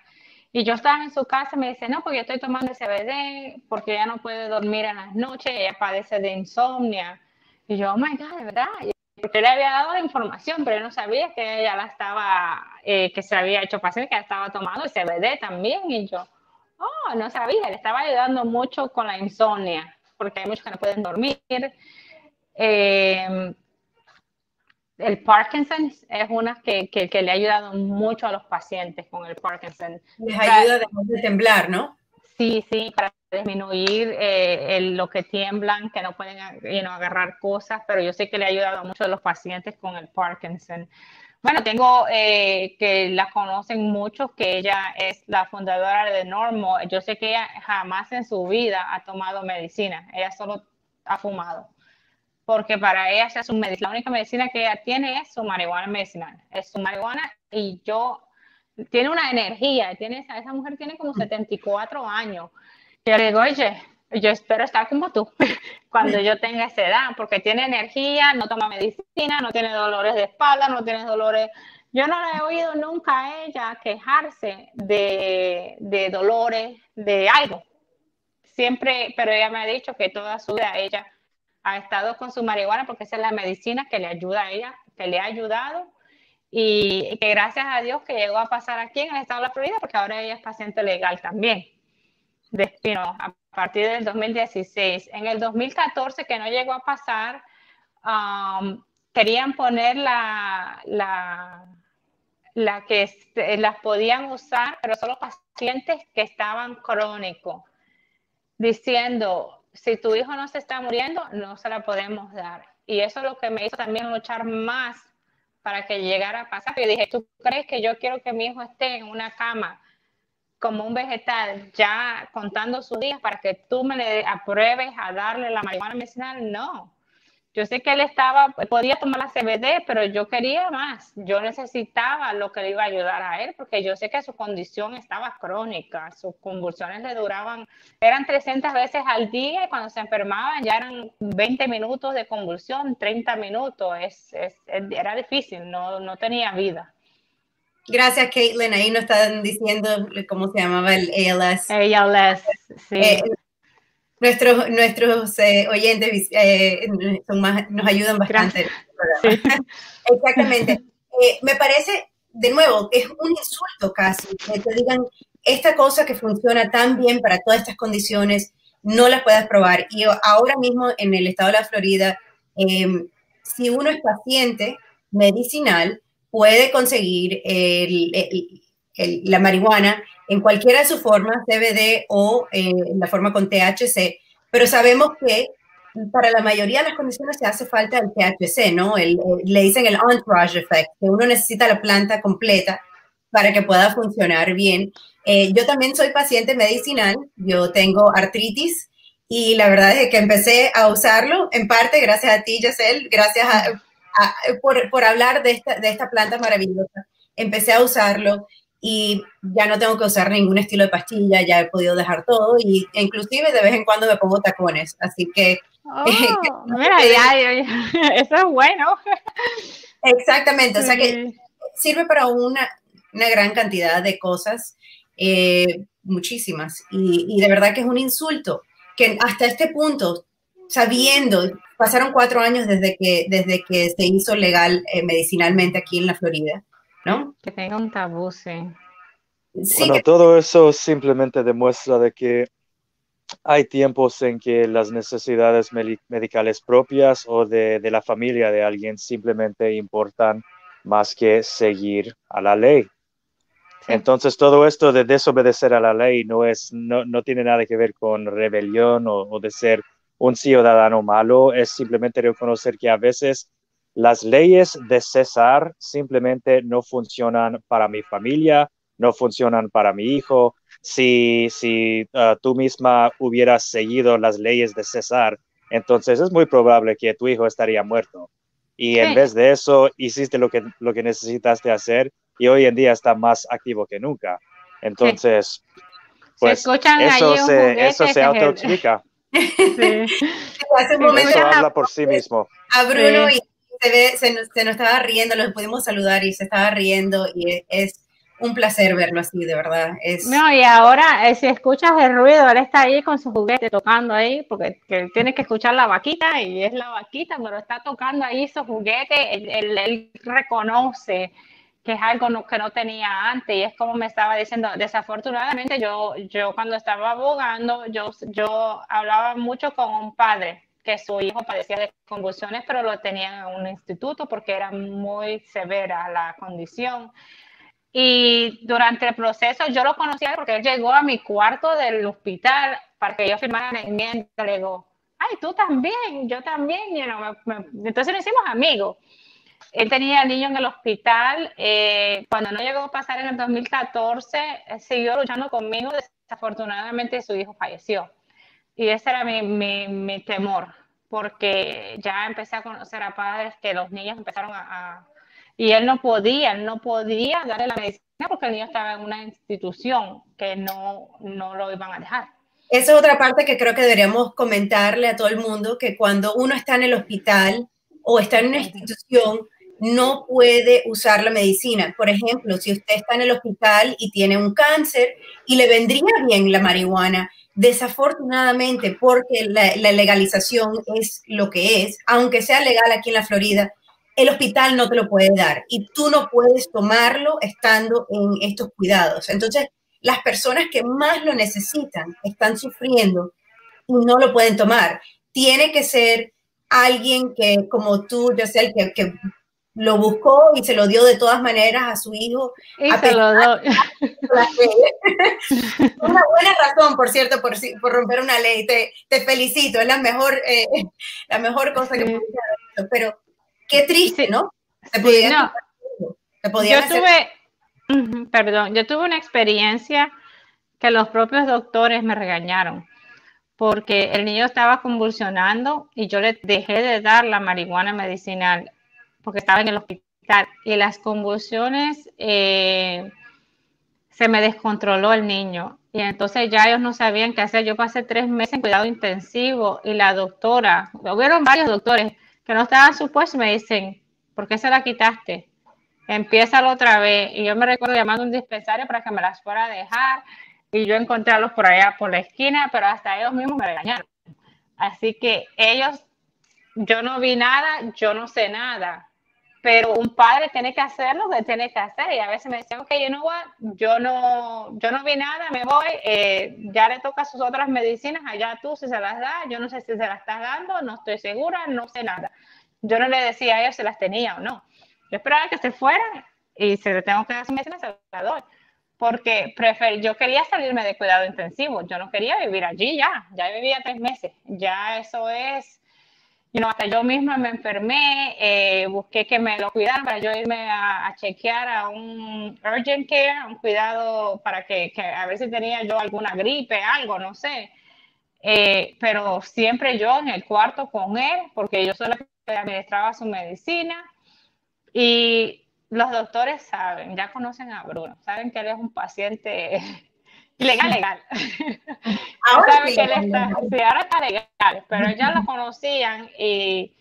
y yo estaba en su casa y me dice, no, porque yo estoy tomando CBD porque ella no puede dormir en las noches, ella padece de insomnia. Y yo, oh my God, de verdad. Porque le había dado la información, pero yo no sabía que ella la estaba, eh, que se había hecho paciente, que ella estaba tomando CBD también. Y yo, oh, no sabía, le estaba ayudando mucho con la insomnia, porque hay muchos que no pueden dormir. Eh, el Parkinson es una que, que, le ha ayudado mucho a los pacientes con el Parkinson. Les ayuda a de temblar, ¿no? Sí, sí, para disminuir eh, lo que tiemblan, que no pueden agarrar cosas, pero yo sé que le ha ayudado a muchos de los pacientes con el Parkinson. Bueno, tengo eh, que la conocen muchos, que ella es la fundadora de Normo. Yo sé que ella jamás en su vida ha tomado medicina, ella solo ha fumado porque para ella es su medicina. La única medicina que ella tiene es su marihuana medicinal. Es su marihuana y yo, tiene una energía, tiene, esa mujer tiene como 74 años. Y yo le digo, oye, yo espero estar como tú cuando yo tenga esa edad, porque tiene energía, no toma medicina, no tiene dolores de espalda, no tiene dolores. Yo no le he oído nunca a ella quejarse de, de dolores, de algo. Siempre, pero ella me ha dicho que toda su vida ella ha estado con su marihuana porque esa es la medicina que le ayuda a ella, que le ha ayudado y que gracias a Dios que llegó a pasar aquí en el estado de la Florida porque ahora ella es paciente legal también de espino a partir del 2016. En el 2014 que no llegó a pasar, um, querían poner la, la, la que las podían usar, pero solo pacientes que estaban crónicos, diciendo, si tu hijo no se está muriendo, no se la podemos dar. Y eso es lo que me hizo también luchar más para que llegara a pasar. Yo dije, ¿tú crees que yo quiero que mi hijo esté en una cama como un vegetal ya contando sus días para que tú me le apruebes a darle la marihuana medicinal? No. Yo sé que él estaba, podía tomar la CBD, pero yo quería más. Yo necesitaba lo que le iba a ayudar a él, porque yo sé que su condición estaba crónica. Sus convulsiones le duraban, eran 300 veces al día y cuando se enfermaban ya eran 20 minutos de convulsión, 30 minutos. Es, es, era difícil, no, no tenía vida. Gracias, Caitlin. Ahí nos están diciendo cómo se llamaba el ALS. ALS, sí. Eh, nuestros, nuestros eh, oyentes eh, nos ayudan bastante. Exactamente. Eh, me parece, de nuevo, que es un insulto casi, que te digan esta cosa que funciona tan bien para todas estas condiciones, no la puedes probar. Y ahora mismo en el estado de la Florida, em, si uno es paciente medicinal, puede conseguir la marihuana en cualquiera de sus formas, CBD o en eh, la forma con THC, pero sabemos que para la mayoría de las condiciones se hace falta el THC, ¿no? El, le dicen el entourage effect, que uno necesita la planta completa para que pueda funcionar bien. Eh, yo también soy paciente medicinal, yo tengo artritis y la verdad es que empecé a usarlo, en parte gracias a ti, Giselle, gracias por, por, hablar de esta, de esta planta maravillosa. Empecé a usarlo y ya no tengo que usar ningún estilo de pastilla, ya he podido dejar todo y inclusive de vez en cuando me pongo tacones, así que... Oh, mira, ya, eso es bueno. Exactamente, o sea que sirve para una, una gran cantidad de cosas, eh, muchísimas, y, y, de verdad que es un insulto que hasta este punto, sabiendo, pasaron cuatro años desde que, desde que se hizo legal eh, medicinalmente aquí en la Florida, ¿no? Que tenga un tabú, sí. bueno, todo eso simplemente demuestra de que hay tiempos en que las necesidades medicales propias o de, de, la familia de alguien simplemente importan más que seguir a la ley. Entonces todo esto de desobedecer a la ley no, es, no, no tiene nada que ver con rebelión o, o de ser un ciudadano malo, es simplemente reconocer que a veces las leyes de César simplemente no funcionan para mi familia, no funcionan para mi hijo. Si, si uh, tú misma hubieras seguido las leyes de César, entonces es muy probable que tu hijo estaría muerto. y en vez de eso hiciste lo que, lo que necesitaste hacer y hoy en día está más activo que nunca. Entonces, pues eso, se, eso se autoexplica. Sí. Hace un momento eso habla por sí mismo. A Bruno y se, ve, se, nos, se nos estaba riendo, los pudimos saludar y se estaba riendo y es un placer verlo así, de verdad. Es... No, y ahora, eh, si escuchas el ruido, él está ahí con su juguete tocando ahí, porque que tienes que escuchar la vaquita y es la vaquita, pero está tocando ahí su juguete, él, reconoce que es algo que no tenía antes y es como me estaba diciendo, desafortunadamente yo, yo cuando estaba abogando, yo, yo hablaba mucho con un padre que su hijo padecía de convulsiones, pero lo tenía en un instituto porque era muy severa la condición. Y durante el proceso yo lo conocía porque él llegó a mi cuarto del hospital para que yo firmara la enmienda. Le digo, ay, tú también, yo también. entonces nos hicimos amigos. Él tenía al niño en el hospital. Eh, cuando no llegó a pasar en el 2014, siguió luchando conmigo. Desafortunadamente su hijo falleció. Y ese era mi, mi, mi temor, porque ya empecé a conocer a padres que los niños empezaron a y él no podía, él no podía darle la medicina porque el niño estaba en una institución que no, no lo iban a dejar. Esa es otra parte que creo que deberíamos comentarle a todo el mundo, que cuando uno está en el hospital o está en una institución, no puede usar la medicina. Por ejemplo, si usted está en el hospital y tiene un cáncer y le vendría bien la marihuana, desafortunadamente, porque la, legalización es lo que es, aunque sea legal aquí en la Florida, el hospital no te lo puede dar y tú no puedes tomarlo estando en estos cuidados. Entonces, las personas que más lo necesitan están sufriendo y no lo pueden tomar. Tiene que ser alguien que, como tú, yo sé, que, que lo buscó y se lo dio de todas maneras a su hijo. Y se lo doy. una buena razón, por cierto, por, por romper una ley. Te, te felicito, es la mejor, eh, la mejor cosa que pude haber Pero Qué triste, ¿no? yo tuve, perdón, yo tuve una experiencia que los propios doctores me regañaron porque el niño estaba convulsionando y yo le dejé de dar la marihuana medicinal porque estaba en el hospital y las convulsiones eh, se me descontroló el niño y entonces ya ellos no sabían qué hacer. Yo pasé tres meses en cuidado intensivo y la doctora, hubieron varios doctores, que no estaban supuestos, me dicen, ¿por qué se la quitaste? Empieza otra vez. Y yo me recuerdo llamando a un dispensario para que me las fuera a dejar. Y yo encontrarlos por allá, por la esquina, pero hasta ellos mismos me regañaron. Así que ellos, yo no vi nada, yo no sé nada. Pero un padre tiene que hacer lo que tiene que hacer. Y a veces me decían, ok, you know what? yo no, yo no vi nada, me voy. Eh, ya le toca sus otras medicinas, allá tú si se las das. Yo no sé si se las estás dando, no estoy segura, no sé nada. Yo no le decía a ellos si las tenía o no. Yo esperaba que se fueran y si le tengo que dar su medicina, se las doy. Porque prefer yo quería salirme de cuidado intensivo. Yo no quería vivir allí ya. Ya vivía tres meses. Ya eso es you know, hasta yo misma me enfermé, eh, busqué que me lo cuidaran para yo irme a, chequear a un urgent care, a un cuidado para que, que, a ver si tenía yo alguna gripe, algo, no sé. Eh, pero siempre yo en el cuarto con él, porque yo que administraba su medicina. Y los doctores saben, ya conocen a Bruno, saben que él es un paciente Legal, legal. Ahora sí, ahora está legal, pero ya lo conocían y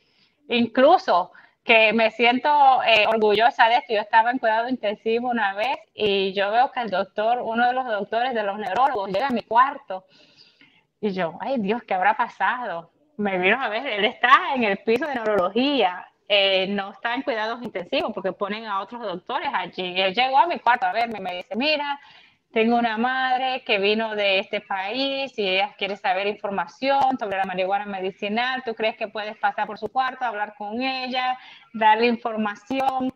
incluso que me siento eh, orgullosa de esto. Yo estaba en cuidado intensivo una vez y yo veo que el doctor, uno de los doctores de los neurólogos, llega a mi cuarto y yo, ay Dios, ¿qué habrá pasado? Me vino a ver, él está en el piso de neurología, eh, no está en cuidados intensivos porque ponen a otros doctores allí. Él llegó a mi cuarto a verme, me dice, mira, tengo una madre que vino de este país y ella quiere saber información sobre la marihuana medicinal. ¿Tú crees que puedes pasar por su cuarto, hablar con ella, darle información?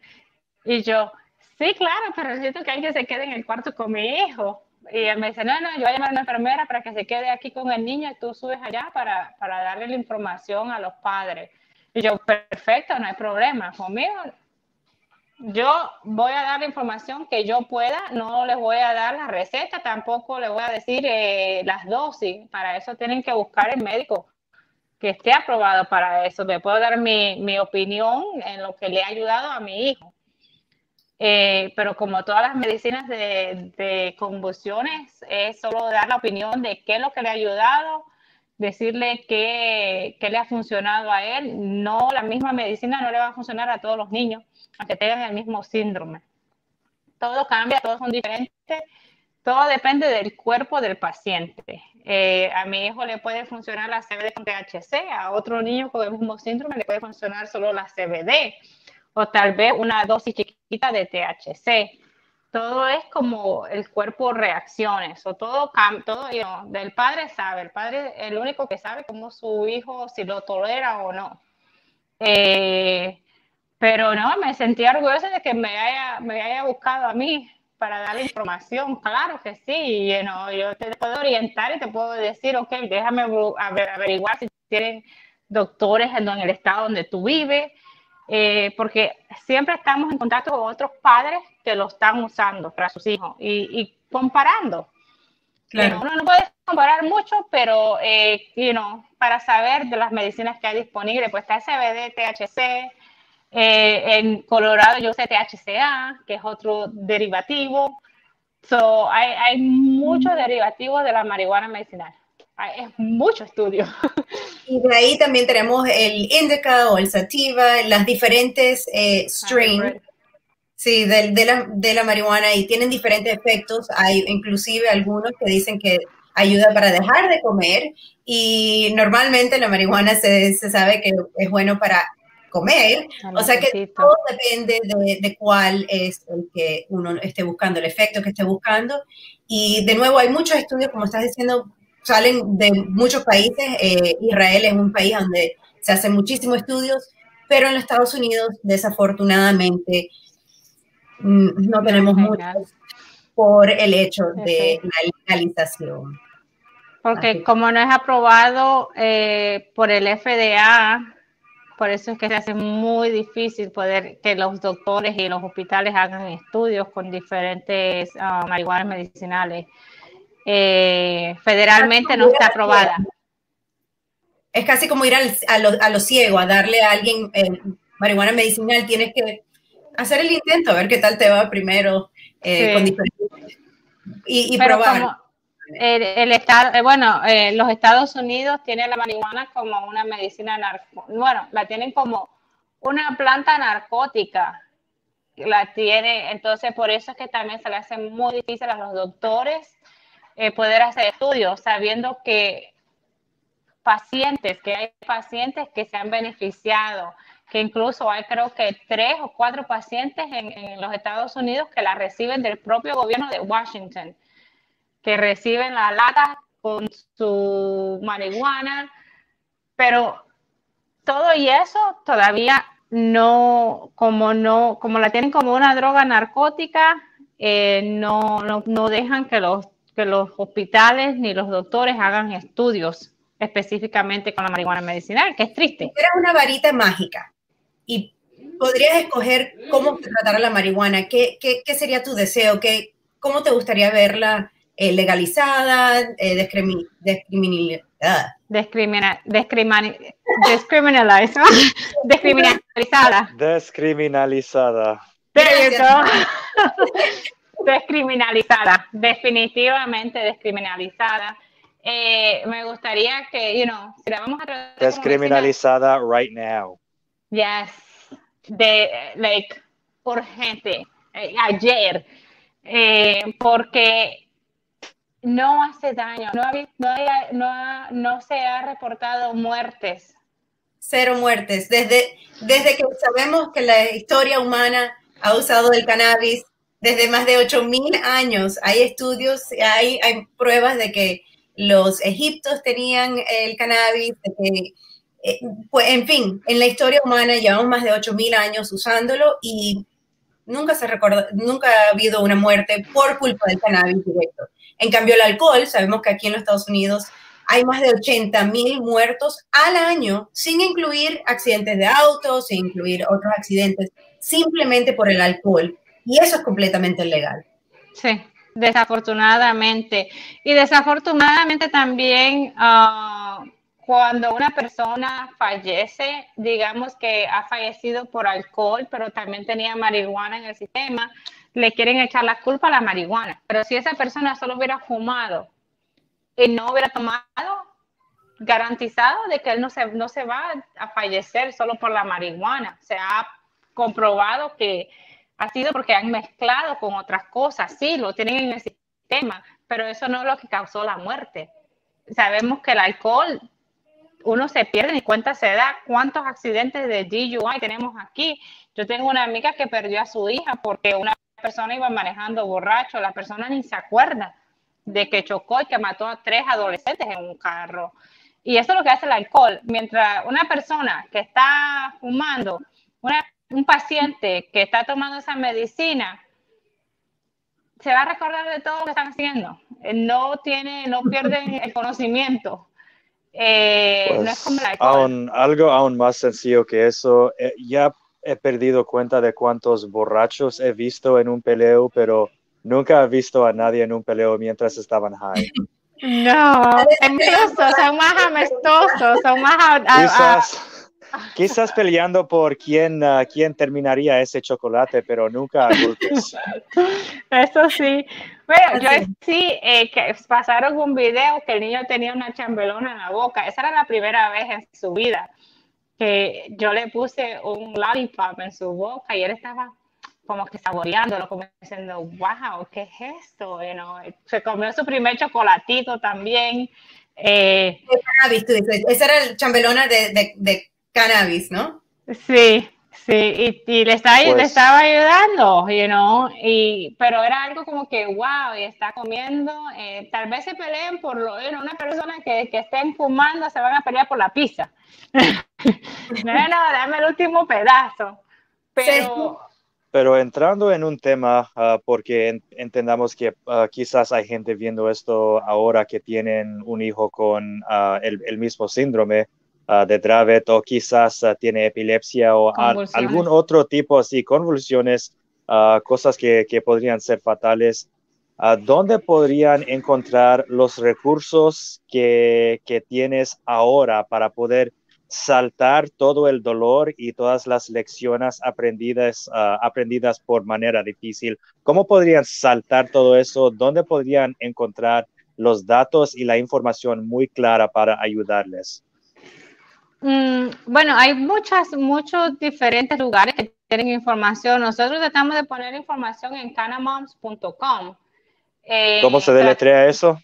Y yo, sí, claro, pero necesito que alguien se quede en el cuarto con mi hijo. Y él me dice, no, no, yo voy a llamar a una enfermera para que se quede aquí con el niño y tú subes allá para, para darle la información a los padres. Y yo, perfecto, no hay problema. Conmigo yo voy a dar la información que yo pueda, no les voy a dar la receta, tampoco les voy a decir eh, las dosis, para eso tienen que buscar el médico que esté aprobado para eso. Me puedo dar mi, mi opinión en lo que le ha ayudado a mi hijo. Eh, pero como todas las medicinas de, de, convulsiones, es solo dar la opinión de qué es lo que le ha ayudado, decirle qué, qué le ha funcionado a él. No, la misma medicina no le va a funcionar a todos los niños, aunque tengan el mismo síndrome. Todo cambia, todos son diferentes todo depende del cuerpo del paciente. Eh, a mi hijo le puede funcionar la CBD con THC, a otro niño con el mismo síndrome le puede funcionar solo la CBD o tal vez una dosis chiquita de THC. Todo es como el cuerpo reacciones o todo, todo del padre sabe, el padre es el único que sabe cómo su hijo, si lo tolera o no. Eh, pero no, me sentí orgullosa de que me haya, me haya buscado a mí para dar información, claro que sí, yo te puedo orientar y te puedo decir, ok, déjame averiguar si tienen doctores en, el estado donde tú vives, eh, porque siempre estamos en contacto con otros padres que lo están usando para sus hijos y, comparando. Claro. uno no puede comparar mucho, pero eh, para saber de las medicinas que hay disponibles, pues está CBD, THC, eh, en Colorado yo sé THCA, que es otro derivativo. So, hay, hay muchos derivativos de la marihuana medicinal. es mucho estudio. Y de ahí también tenemos el indica o el sativa, las diferentes eh, strains sí, de, de, la, de la marihuana y tienen diferentes efectos. Hay inclusive algunos que dicen que ayuda para dejar de comer y normalmente la marihuana se, se sabe que es bueno para comer. O sea que todo depende de, cuál es el que uno esté buscando, el efecto que esté buscando. Y de nuevo, hay muchos estudios, como estás diciendo, salen de muchos países. Eh, Israel es un país donde se hacen muchísimos estudios, pero en los Estados Unidos, desafortunadamente, mm, no tenemos mucho por el hecho de la legalización. Porque como no es aprobado eh, por el FDA, por eso es que se hace muy difícil poder que los doctores y los hospitales hagan estudios con diferentes uh, marihuanas medicinales. Eh, federalmente no está aprobada. Es casi como ir a, lo, a, ciego, a darle a alguien eh, marihuana medicinal. Tienes que hacer el intento, a ver qué tal te va primero eh, con diferentes, y, y probar el, estado, eh, bueno, eh, los Estados Unidos tienen la marihuana como una medicina narcótica, bueno, la tienen como una planta narcótica, la tiene, entonces por eso es que también se le hace muy difícil a los doctores eh, poder hacer estudios, sabiendo que pacientes, que hay pacientes que se han beneficiado, que incluso hay creo que tres o cuatro pacientes en, en los Estados Unidos que la reciben del propio gobierno de Washington que reciben la lata con su marihuana, pero todo y eso todavía no, como no, como la tienen como una droga narcótica, eh, no, no, dejan que los, que los hospitales ni los doctores hagan estudios específicamente con la marihuana medicinal, que es triste. Era una varita mágica y podrías escoger cómo tratar la marihuana. ¿Qué, qué, qué sería tu deseo? ¿Qué, ¿Cómo te gustaría verla eh, legalizada, eh, descriminalizada. Descrimina, descriminalizada. descriminalizada. Descriminalizada. descriminalizada. Definitivamente descriminalizada. Eh, me gustaría que, you know, si la vamos a tratar Descriminalizada right now. Yes. De, like, urgente. Eh, ayer. porque no hace daño, no, no, no, se ha reportado muertes. Cero muertes. Desde, desde que sabemos que la historia humana ha usado el cannabis, desde más de 8.000 años, hay estudios, hay, hay pruebas de que los egiptos tenían el cannabis, eh, pues, en fin, en la historia humana llevamos más de 8.000 años usándolo y nunca se recuerda, nunca ha habido una muerte por culpa del cannabis directo. En cambio, el alcohol, sabemos que aquí en los Estados Unidos hay más de 80 mil muertos al año, sin incluir accidentes de autos, sin incluir otros accidentes, simplemente por el alcohol. Y eso es completamente ilegal. Sí, desafortunadamente. Y desafortunadamente también, ah, cuando una persona fallece, digamos que ha fallecido por alcohol, pero también tenía marihuana en el sistema, le quieren echar la culpa a la marihuana. Pero si esa persona solo hubiera fumado y no hubiera tomado, garantizado de que él no se, no se va a fallecer solo por la marihuana. Se ha comprobado que ha sido porque han mezclado con otras cosas. Sí, lo tienen en el sistema, pero eso no es lo que causó la muerte. Sabemos que el alcohol, uno se pierde ni cuenta se da cuántos accidentes de DUI tenemos aquí. Yo tengo una amiga que perdió a su hija porque una persona iba manejando borracho, la persona ni se acuerda de que chocó y que mató a tres adolescentes en un carro. Y eso es lo que hace el alcohol. Mientras una persona que está fumando, un paciente que está tomando esa medicina, se va a recordar de todo lo que están haciendo. No tiene, no pierden el conocimiento. Eh, no es como el alcohol. algo aún más sencillo que eso. Eh, ya he perdido cuenta de cuántos borrachos he visto en un peleo, pero nunca he visto a nadie en un peleo mientras estaban high. No, incluso son más amistosos, son más... Quizás, quizás peleando por quién, uh, quién terminaría ese chocolate, pero nunca Eso sí. Bueno, yo sí, eh, que pasaron un video que el niño tenía una chambelona en la boca. Esa era la primera vez en su vida que yo le puse un lollipop en su boca y él estaba como que saboreándolo, como diciendo, wow, ¿qué es esto? se comió su primer chocolatito también. Eh. Esa era el chambelona de, de, cannabis, ¿no? Sí, sí, y, le, estaba, le pues estaba ayudando, you know, y, pero era algo como que, wow, y está comiendo, eh, tal vez se peleen por lo, you una persona que, que estén fumando, se van a pelear por la pizza. no, no, dame el último pedazo. Pero... Pero entrando en un tema, ah, porque entendamos que ah, quizás hay gente viendo esto ahora que tienen un hijo con ah, el, mismo síndrome de Dravet o quizás tiene epilepsia o algún otro tipo así, convulsiones, cosas que, que, podrían ser fatales. ¿Dónde podrían encontrar los recursos que, que tienes ahora para poder saltar todo el dolor y todas las lecciones aprendidas, ah, aprendidas por manera difícil. ¿Cómo podrían saltar todo eso? ¿Dónde podrían encontrar los datos y la información muy clara para ayudarles? Mm, bueno, hay muchas, muchos diferentes lugares que tienen información. Nosotros tratamos de poner información en canamoms.com. Eh, ¿Cómo se deletrea eso?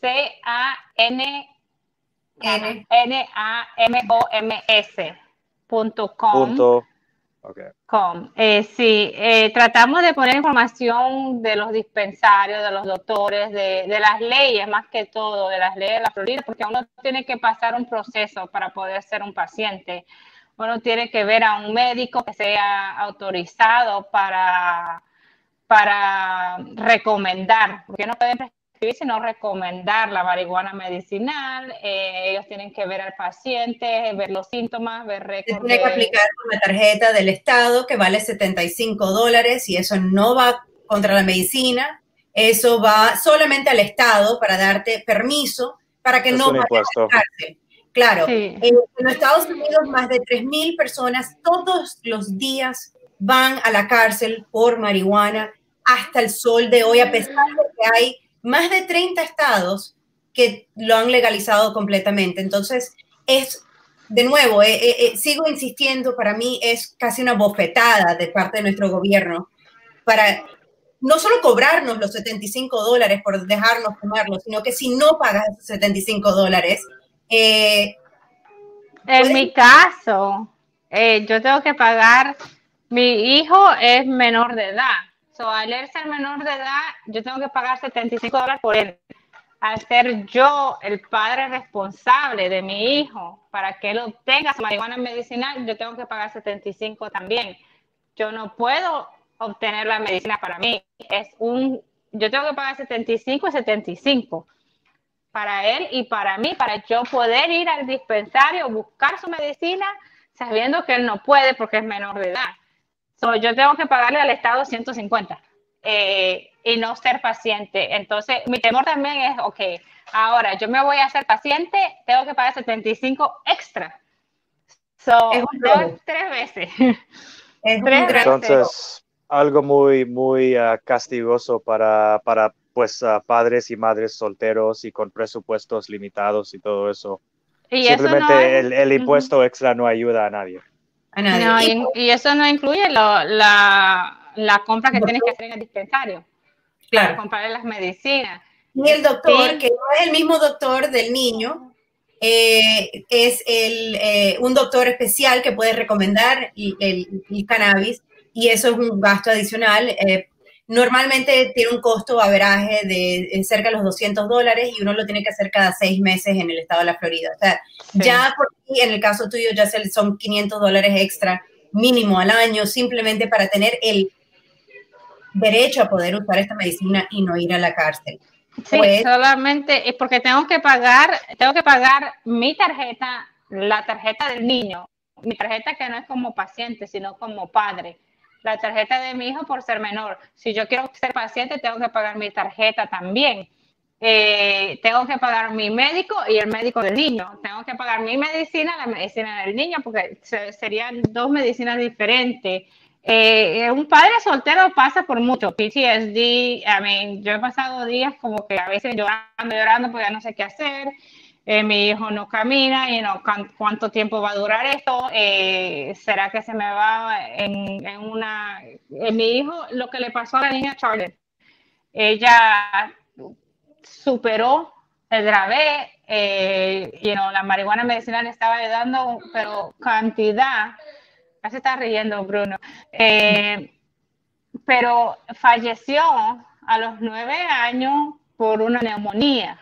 C-A-N N-A-M-O-M-S punto com. Eh, sí, eh, tratamos de poner información de los dispensarios, de los doctores, de, las leyes, más que todo, de las leyes de la Florida, porque uno tiene que pasar un proceso para poder ser un paciente. Uno tiene que ver a un médico que sea autorizado para, para recomendar, porque no pueden sino recomendar la marihuana medicinal. Eh, ellos tienen que ver al paciente, ver los síntomas, ver récords. Tiene que aplicar una tarjeta del Estado que vale 75 dólares y eso no va contra la medicina. Eso va solamente al Estado para darte permiso para que no vayas a la cárcel. Claro, en, en Estados Unidos más de 3.000 personas todos los días van a la cárcel por marihuana hasta el sol de hoy, a pesar de que hay más de 30 estados que lo han legalizado completamente. Entonces, es, de nuevo, eh, eh, eh, sigo insistiendo, para mí es casi una bofetada de parte de nuestro gobierno para no solo cobrarnos los 75 dólares por dejarnos fumarlo, sino que si no pagas esos 75 dólares... en mi caso, yo tengo que pagar, mi hijo es menor de edad, al él ser menor de edad, yo tengo que pagar 75 dólares por él. Al ser yo el padre responsable de mi hijo, para que él obtenga su marihuana medicinal, yo tengo que pagar 75 también. Yo no puedo obtener la medicina para mí. Es un, yo tengo que pagar 75 y 75 para él y para mí, para yo poder ir al dispensario, buscar su medicina, sabiendo que él no puede porque es menor de edad yo tengo que pagarle al Estado 150 eh, y no ser paciente. Entonces, mi temor también es, ok, Ahora, yo me voy a hacer paciente, tengo que pagar 75 extra. So, tres veces. Entonces, algo muy, muy uh, castigoso para, para pues, uh, padres y madres solteros y con presupuestos limitados y todo eso. ¿Y Simplemente el, impuesto extra no ayuda a nadie. Y, eso no incluye la, la, compra que tienes que hacer en el dispensario. Claro. Para comprar las medicinas. Y el doctor, que no es el mismo doctor del niño, eh, es el, eh, un doctor especial que puede recomendar el, cannabis y eso es un gasto adicional. Eh, normalmente tiene un costo averaje de cerca de los 200 dólares y uno lo tiene que hacer cada seis meses en el estado de la Florida. O sea, ya por en el caso tuyo ya son 500 dólares extra mínimo al año simplemente para tener el derecho a poder usar esta medicina y no ir a la cárcel. Sí, pues, solamente es porque tengo que pagar, tengo que pagar mi tarjeta, la tarjeta del niño, mi tarjeta que no es como paciente, sino como padre, la tarjeta de mi hijo por ser menor. Si yo quiero ser paciente, tengo que pagar mi tarjeta también. Eh, tengo que pagar mi médico y el médico del niño. Tengo que pagar mi medicina, la medicina del niño, porque serían dos medicinas diferentes. Eh, un padre soltero pasa por mucho PTSD. I mean, yo he pasado días como que a veces llorando, llorando, porque ya no sé qué hacer. Eh, mi hijo no camina y no cuánto tiempo va a durar esto. Eh, ¿Será que se me va en, una... mi hijo, lo que le pasó a la niña Charlotte, ella superó el grave, y la marihuana medicinal estaba dando, pero cantidad ya está riendo Bruno, eh, pero falleció a los nueve años por una neumonía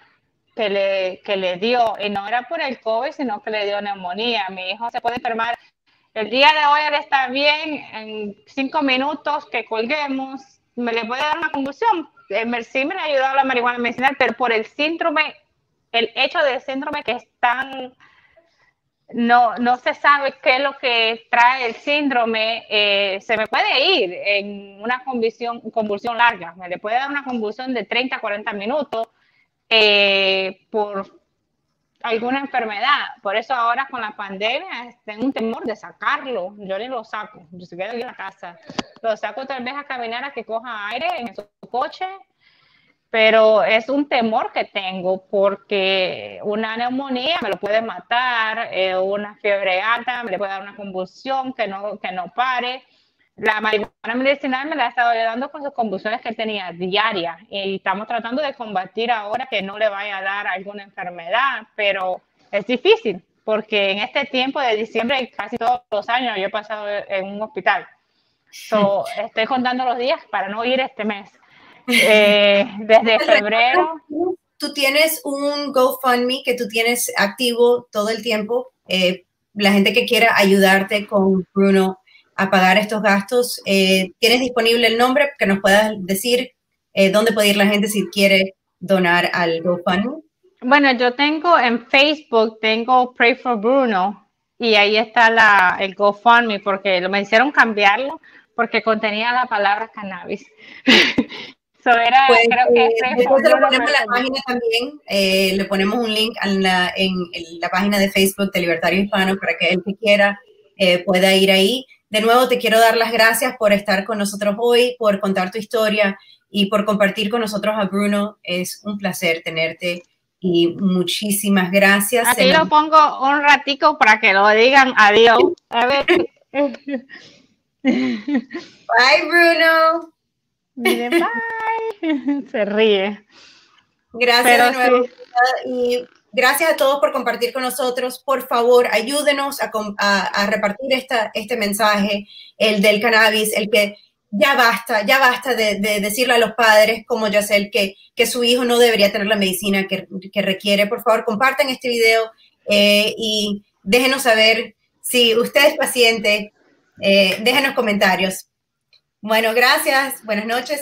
que le, que le dio, y no era por el COVID, sino que le dio neumonía. Mi hijo se puede enfermar. El día de hoy él está bien, en cinco minutos que colguemos, me le puede dar una convulsión. Sí me ha ayudado la marihuana medicinal, pero por el síndrome, el hecho del síndrome que es tan no, no se sabe qué es lo que trae el síndrome, eh, se me puede ir en una convulsión, convulsión larga, me le puede dar una convulsión de 30 a 40 minutos eh, por alguna enfermedad. Por eso ahora con la pandemia tengo un temor de sacarlo, yo ni lo saco, yo se quedo en la casa, lo saco tal vez a caminar a que coja aire en su coche pero es un temor que tengo porque una neumonía me lo puede matar, eh, una fiebre alta me le puede dar una convulsión que no, que no pare. La marihuana medicinal me la ha estado ayudando con sus convulsiones que tenía diarias y estamos tratando de combatir ahora que no le vaya a dar alguna enfermedad, pero es difícil porque en este tiempo de diciembre, casi todos los años, yo he pasado en un hospital. So, estoy contando los días para no ir este mes eh, desde febrero. Tú tienes un GoFundMe que tú tienes activo todo el tiempo. Eh, la gente que quiera ayudarte con Bruno a pagar estos gastos, eh, ¿tienes disponible el nombre que nos puedas decir dónde puede ir la gente si quiere donar al GoFundMe? Bueno, yo tengo en Facebook, tengo Pray for Bruno y ahí está la, el GoFundMe porque lo me hicieron cambiarlo porque contenía la palabra cannabis. pues, eh, después le ponemos la página también, eh, le ponemos un link en la, en, la, página de Facebook de Libertario Hispano para que el que quiera eh, pueda ir ahí. De nuevo, te quiero dar las gracias por estar con nosotros hoy, por contar tu historia y por compartir con nosotros a Bruno. Es un placer tenerte y muchísimas gracias. Aquí lo pongo un ratico para que lo digan adiós. A ver. Bye, Bruno. Se ríe. Gracias de nuevo. Y gracias a todos por compartir con nosotros. Por favor, ayúdenos a, repartir este mensaje, el del cannabis, el que ya basta, ya basta de, decirle a los padres como Yacel que, que su hijo no debería tener la medicina que, requiere. Por favor, compartan este video eh, y déjenos saber si usted es paciente. Eh, déjenos comentarios. Bueno, gracias. Buenas noches.